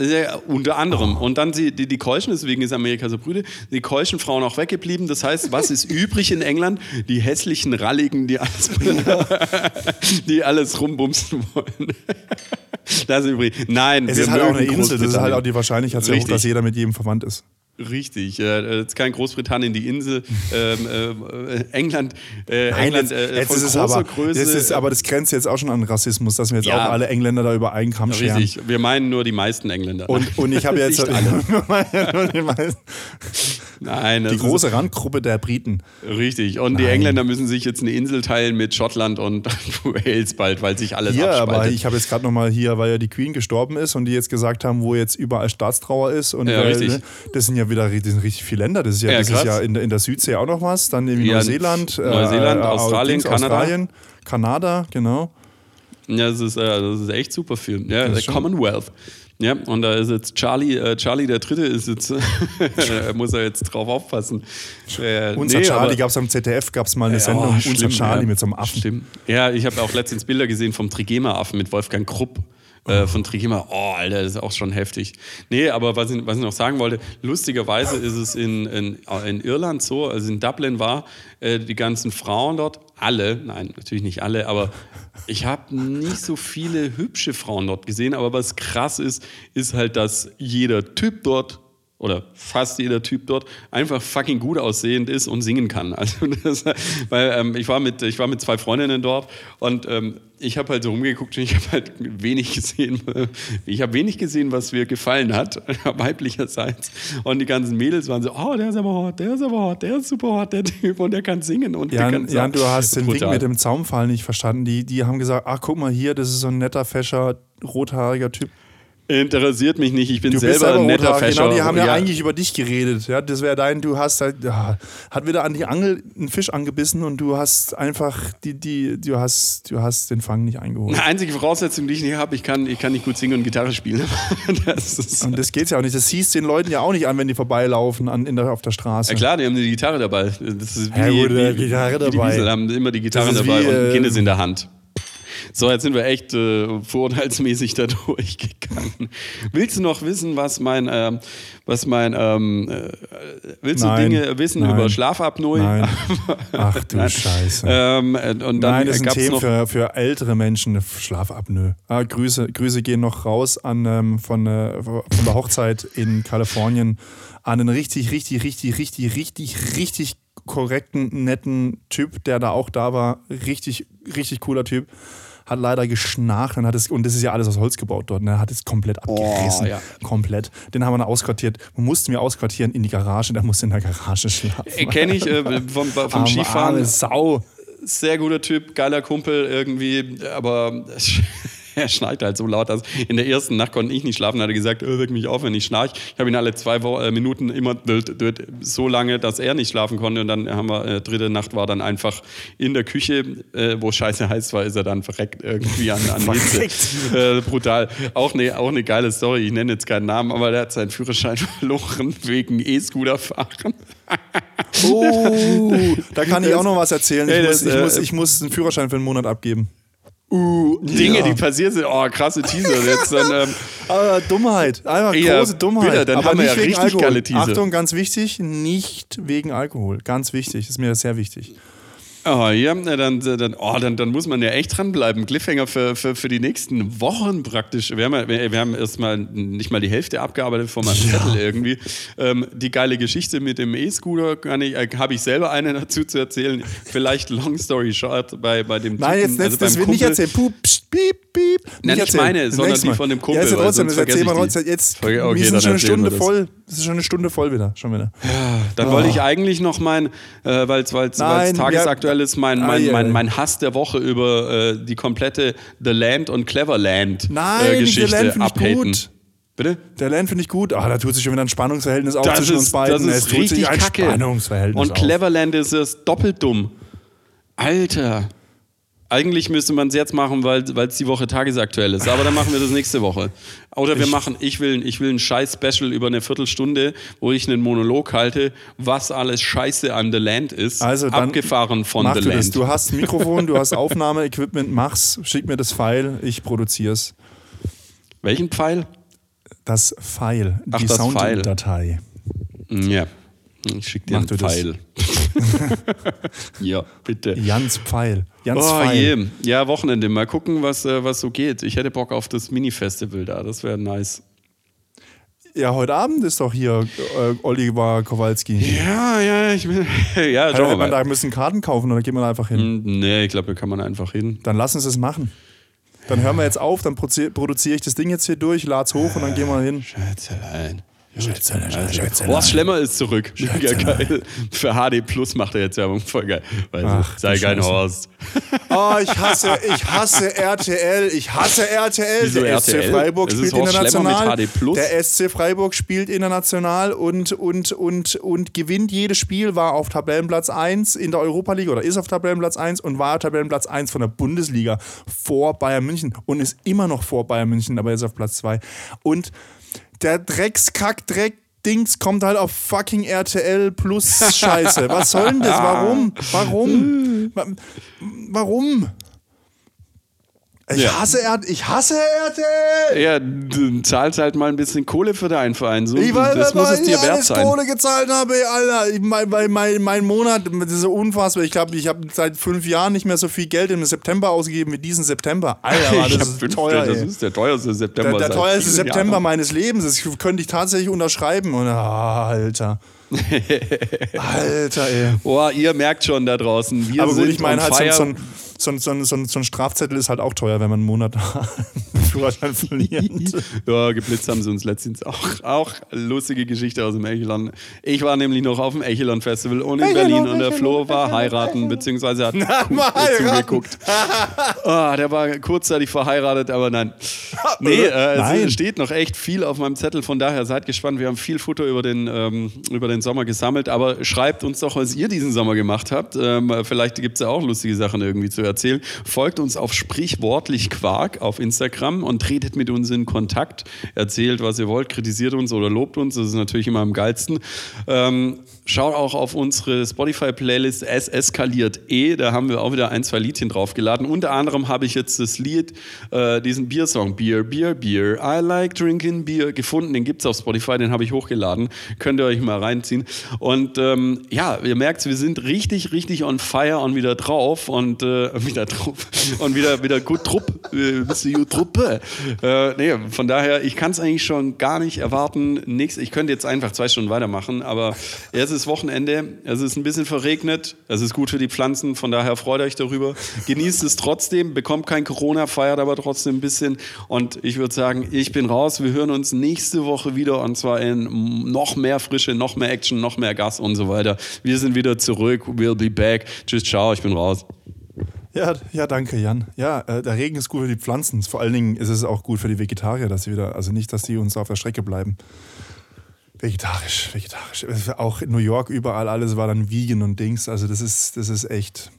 Ja, unter anderem. Oh. Und dann sie, die, die Keuschen, deswegen ist Amerika so brüde, die Keuschen Frauen auch weggeblieben. Das heißt, was ist übrig in England? Die hässlichen Ralligen, die alles, die alles rumbumsen wollen. Das ist übrig. Nein, Es ist halt auch eine Insel, das ist halt auch die. Wahrscheinlichkeit dass jeder mit jedem verwandt ist. Richtig, äh, jetzt kein Großbritannien die Insel, ähm, äh, England, äh, England äh, jetzt ist es aber, Größe. das ist, aber das grenzt jetzt auch schon an Rassismus, dass wir jetzt Ja. auch alle Engländer da über einen Kamm scheren. Richtig, wir meinen nur die meisten Engländer. Und, und ich habe jetzt die, Nein, die große Randgruppe der Briten. Richtig. Und die Nein. Engländer müssen sich jetzt eine Insel teilen mit Schottland und Wales bald, weil sich alles Hier, abspaltet. aber ich habe jetzt gerade nochmal hier, weil ja die Queen gestorben ist und die jetzt gesagt haben, wo jetzt überall Staatstrauer ist. Und Ja, richtig. Das sind ja wieder sind richtig viele Länder. Das ist ja, Ja, das ist krass. ja in, der- in der Südsee auch noch was. Dann irgendwie Ja, Neuseeland, Neuseeland, Australien, Dings, Kanada. Australien, Kanada, genau. ja, das ist, äh, das ist echt super viel. Ja, der Commonwealth. Ja, und da ist jetzt Charlie, äh, Charlie der Dritte ist jetzt, äh, muss er jetzt drauf aufpassen. Äh, Unser nee, Charlie gab es am ZDF, gab es mal eine Ja, Sendung, oh, Unser schlimm, Charlie ja. mit so einem Affen. Stimmt. Ja, ich habe auch letztens Bilder gesehen vom Trigema-Affen mit Wolfgang Krupp. Äh, von Trigema, oh, Alter, das ist auch schon heftig. Nee, aber was ich, was ich noch sagen wollte, lustigerweise ist es in, in, in Irland so, also in Dublin war, äh, die ganzen Frauen dort, alle, nein, natürlich nicht alle, aber ich habe nicht so viele hübsche Frauen dort gesehen, aber was krass ist, ist halt, dass jeder Typ dort oder fast jeder Typ dort einfach fucking gut aussehend ist und singen kann. Also das, weil ähm, ich war mit ich war mit zwei Freundinnen dort und ähm, ich habe halt so rumgeguckt und ich habe halt wenig gesehen. Ich habe wenig gesehen, was mir gefallen hat weiblicherseits und die ganzen Mädels waren so, oh der ist aber hot, der ist aber hot, der ist super hot, der Typ und der kann singen und der Jan, kann Jan, du hast den Brutal. mit dem Zaumfall nicht verstanden. Die, die haben gesagt, ach guck mal hier, das ist so ein netter, fescher, rothaariger Typ. Interessiert mich nicht, ich bin Du selber, selber ein netter. Fäscher. Genau, die haben ja, eigentlich über dich geredet. Ja, das wäre dein, du hast halt, ja, hat wieder an die Angel einen Fisch angebissen und du hast einfach die, die, du hast, du hast den Fang nicht eingeholt. Eine einzige Voraussetzung, die ich nicht habe, ich kann, ich kann nicht gut singen und Gitarre spielen. Das ist, Und das geht's ja auch nicht. Das siehst den Leuten ja auch nicht an, wenn die vorbeilaufen an, in der, auf der Straße. Ja klar, die haben die Gitarre dabei. Das ist wie, Ja, gut, äh, wie, Gitarre wie die dabei. Wiesel haben immer die Gitarre dabei wie, und äh, ein Guinness in der Hand. So, jetzt sind wir echt äh, vorurteilsmäßig da durchgegangen. Willst du noch wissen, was mein, ähm, was mein, ähm, äh, willst Nein, du Dinge wissen nein, über Schlafapnoe? Nein. Ach du. Scheiße. Ähm, äh, und dann Nein, das ist ein Thema für, für ältere Menschen, Schlafapnoe. Ah, Grüße, Grüße gehen noch raus an, ähm, von, äh, von der Hochzeit in Kalifornien an einen richtig, richtig, richtig, richtig, richtig, richtig korrekten, netten Typ, der da auch da war. Richtig, richtig cooler Typ. Hat leider geschnarcht und hat es, und das ist ja alles aus Holz gebaut dort, ne? hat es komplett abgerissen. ja. Komplett. Den haben wir dann ausquartiert. Man musste mir ausquartieren in die Garage, der musste in der Garage schlafen. Kenne ich äh, vom, vom Arme, Skifahren. arme Sau. Sehr guter Typ, geiler Kumpel irgendwie, aber er schneit halt so laut, dass in der ersten Nacht konnte ich nicht schlafen. Hat er gesagt, äh, weck mich auf, wenn ich schnarch. Ich habe ihn alle zwei äh, Minuten immer so lange, dass er nicht schlafen konnte. Und dann haben wir, äh, dritte Nacht war dann einfach in der Küche, äh, wo scheiße heiß war, ist er dann verreckt irgendwie an, an Hitze. Äh, brutal. Auch eine auch ne geile Story. Ich nenne jetzt keinen Namen, aber der hat seinen Führerschein verloren wegen E-Scooter fahren. Oh, da kann ich auch noch was erzählen. Ich, Ey, muss, das, ich, äh, muss, ich muss einen Führerschein für einen Monat abgeben. Uh, Dinge, Ja. die passiert sind. Oh, krasse Teaser. Jetzt dann, ähm, Aber Dummheit, einfach große Dummheit. bitte, dann Aber haben wir nicht ja wegen richtig Alkohol. geile Teaser. Achtung, ganz wichtig, nicht wegen Alkohol. Ganz wichtig, ist mir sehr wichtig. Oh, ja, na, dann, dann, oh, dann, dann muss man ja echt dranbleiben. Cliffhanger für, für, für die nächsten Wochen praktisch. Wir haben, ja- wir, wir haben erstmal nicht mal die Hälfte abgearbeitet von meinem Zettel irgendwie. Ähm, die geile Geschichte mit dem E-Scooter kann ich, äh, habe ich selber eine dazu zu erzählen. Vielleicht long story short bei, bei dem Nein, jetzt, Typen, jetzt also das beim wird nicht Kumpel. erzählt. Pup, pst, piep, piep. Nein, nicht erzählen. meine, sondern die Mal. von dem Kumpel, Ja, ist ja trotzdem, das ich trotzdem. die. Jetzt, Okay, okay, wir sind schon eine Stunde das. voll. Es ist schon eine Stunde voll wieder. Schon wieder. Dann wollte ich eigentlich noch mein, äh, weil es tagesaktuell ist, mein, mein, ja, mein, ja. mein Hass der Woche über äh, die komplette The Land und Cleverland Nein, äh, Geschichte Land finde ich abhaten. gut. Bitte? Der Land finde ich gut. Ah, da tut sich schon wieder ein Spannungsverhältnis auf Das zwischen uns ist, beiden. das es ist tut richtig sich ein kacke. Spannungsverhältnis Und auf. Cleverland ist es doppelt dumm. Alter. Eigentlich müsste man es jetzt machen, weil es die Woche tagesaktuell ist. Aber dann machen wir das nächste Woche. Oder wir machen, ich will, ich will ein scheiß Special über eine Viertelstunde, wo ich einen Monolog halte, was alles scheiße an The Land ist. Also dann abgefahren von Mach The du das. Land. Du hast Mikrofon, du hast Aufnahmeequipment, mach's, schick mir das File, ich produzier's. Welchen Pfeil? Das File, Ach, die. Sounddatei. Ja. Ich schick dir Mach einen du das. Ja, bitte. Jans Pfeil. Jans Oh Pfeil. je. Ja, Wochenende. Mal gucken, was, äh, was so geht. Ich hätte Bock auf das Mini-Festival da. Das wäre nice. Ja, heute Abend ist doch hier äh, Oliver Kowalski. Ja, ja, ich will. ja, Also, man, da müssen Karten kaufen oder gehen wir da einfach hin? Hm, Nee, ich glaube, da kann man einfach hin. Dann lass uns das machen. Dann hören wir jetzt auf, dann produziere ich das Ding jetzt hier durch, lad's hoch und dann gehen wir hin. Schätzelein. Horst Schlemmer ist zurück. Mega geil. Für HD Plus macht er jetzt Werbung. Voll geil. Weil Ach, sei kein. Horst. Oh, ich hasse, ich hasse RTL. Ich hasse RTL. Wieso der RTL? SC Freiburg spielt international. mit HD+. Der SC Freiburg spielt international und, und, und, und gewinnt jedes Spiel, war auf Tabellenplatz 1 in der Europa League oder ist auf Tabellenplatz 1 und war Tabellenplatz 1 von der Bundesliga vor Bayern München und ist immer noch vor Bayern München, aber ist auf Platz 2. Und der Dreckskack, Dreck. Dings kommt halt auf fucking RTL plus Scheiße. Was soll denn das? Warum? Warum? Wa- Warum? Ich, Ja. hasse R ich hasse RTL! Ja, du zahlst halt mal ein bisschen Kohle für deinen Verein. So, Ich weiß, das muss es ich dir wert sein. Kohle gezahlt habe, Alter. Ich, mein, mein, mein, Monat, das ist so unfassbar. Ich glaube, ich habe seit fünf Jahren nicht mehr so viel Geld im September ausgegeben wie diesen September. Alter, war das ist fünf, teuer. das ey. ist der teuerste September. Der, der teuerste September Jahren. meines Lebens. Das könnte ich tatsächlich unterschreiben. Und, ah, Alter. Alter, ey. Boah, ihr merkt schon da draußen, wir Aber gut, sind ich meine on halt, so, fire. so, ein- so, ein- so, ein- so, ein- so ein Strafzettel ist halt auch teuer, wenn man einen Monat Führerschein verliert. Ja, geblitzt haben sie uns letztens auch. Auch lustige Geschichte aus dem Echelon. Ich war nämlich noch auf dem Echelon Festival und in Echelon, Berlin und der Echelon, Flo war Echelon, heiraten, beziehungsweise hat heiraten. zugeguckt. Ah, der war kurzzeitig verheiratet, aber nein. Nee, äh, Nein. es steht noch echt viel auf meinem Zettel, von daher seid gespannt. Wir haben viel Futter über den, ähm, über den Sommer gesammelt, aber schreibt uns doch, was ihr diesen Sommer gemacht habt. Ähm, vielleicht gibt es ja auch lustige Sachen irgendwie zu erzählen. Folgt uns auf sprichwortlich Quark auf Instagram und tretet mit uns in Kontakt. Erzählt, was ihr wollt, kritisiert uns oder lobt uns. Das ist natürlich immer am geilsten. Ähm, schaut auch auf unsere Spotify-Playlist Es eskaliert eh. Da haben wir auch wieder ein, zwei Liedchen draufgeladen. Unter anderem habe ich jetzt das Lied, äh, diesen Biersong, Beer, Beer, Beer, I like drinking beer, gefunden. Den gibt es auf Spotify, den habe ich hochgeladen. Könnt ihr euch mal reinziehen. Und ähm, ja, ihr merkt, wir sind richtig, richtig on fire und wieder drauf. Und äh, wieder Trupp. Und wieder, wieder gut Trupp. Äh, bist du gut Truppe? Äh, nee, von daher, ich kann es eigentlich schon gar nicht erwarten. Nix, ich könnte jetzt einfach zwei Stunden weitermachen, aber jetzt ist Wochenende. Es ist ein bisschen verregnet. Es ist gut für die Pflanzen. Von daher freut euch darüber. Genießt es trotzdem. Bekommt kein Corona, feiert aber trotzdem ein bisschen. Und ich würde sagen, ich bin raus. Wir hören uns nächste Woche wieder und zwar in noch mehr Frische, noch mehr Action, noch mehr Gas und so weiter. Wir sind wieder zurück. We'll be back. Tschüss, ciao. Ich bin raus. Ja, ja, danke, Jan. Ja, äh, der Regen ist gut für die Pflanzen. Vor allen Dingen ist es auch gut für die Vegetarier, dass sie wieder, also nicht, dass sie uns auf der Strecke bleiben. Vegetarisch, vegetarisch. Auch in New York überall alles war dann vegan und Dings. Also das ist, das ist echt.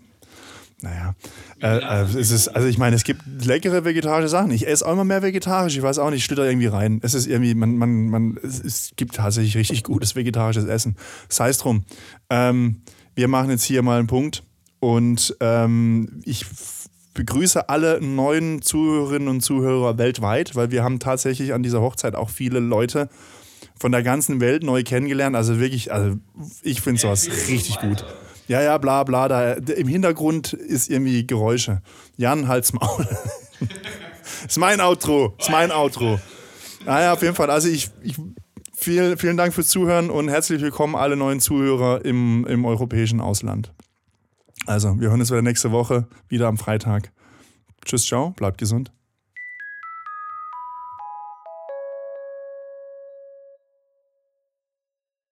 Naja, äh, äh, es ist, also ich meine, es gibt leckere vegetarische Sachen. Ich esse auch immer mehr vegetarisch. Ich weiß auch nicht, ich da irgendwie rein. Es ist irgendwie, man, man, man, es, es gibt tatsächlich richtig gutes vegetarisches Essen. Sei es drum. Ähm, wir machen jetzt hier mal einen Punkt und ähm, ich begrüße alle neuen Zuhörerinnen und Zuhörer weltweit, weil wir haben tatsächlich an dieser Hochzeit auch viele Leute von der ganzen Welt neu kennengelernt. Also wirklich, also ich finde sowas richtig gut. Ja, ja, bla bla. Da, Im Hintergrund ist irgendwie Geräusche. Jan, halt's Maul. ist mein Outro. Ist mein Outro. Naja, auf jeden Fall. Also ich, ich vielen, vielen Dank fürs Zuhören und herzlich willkommen alle neuen Zuhörer im, im europäischen Ausland. Also, wir hören uns wieder nächste Woche, wieder am Freitag. Tschüss, ciao, bleibt gesund.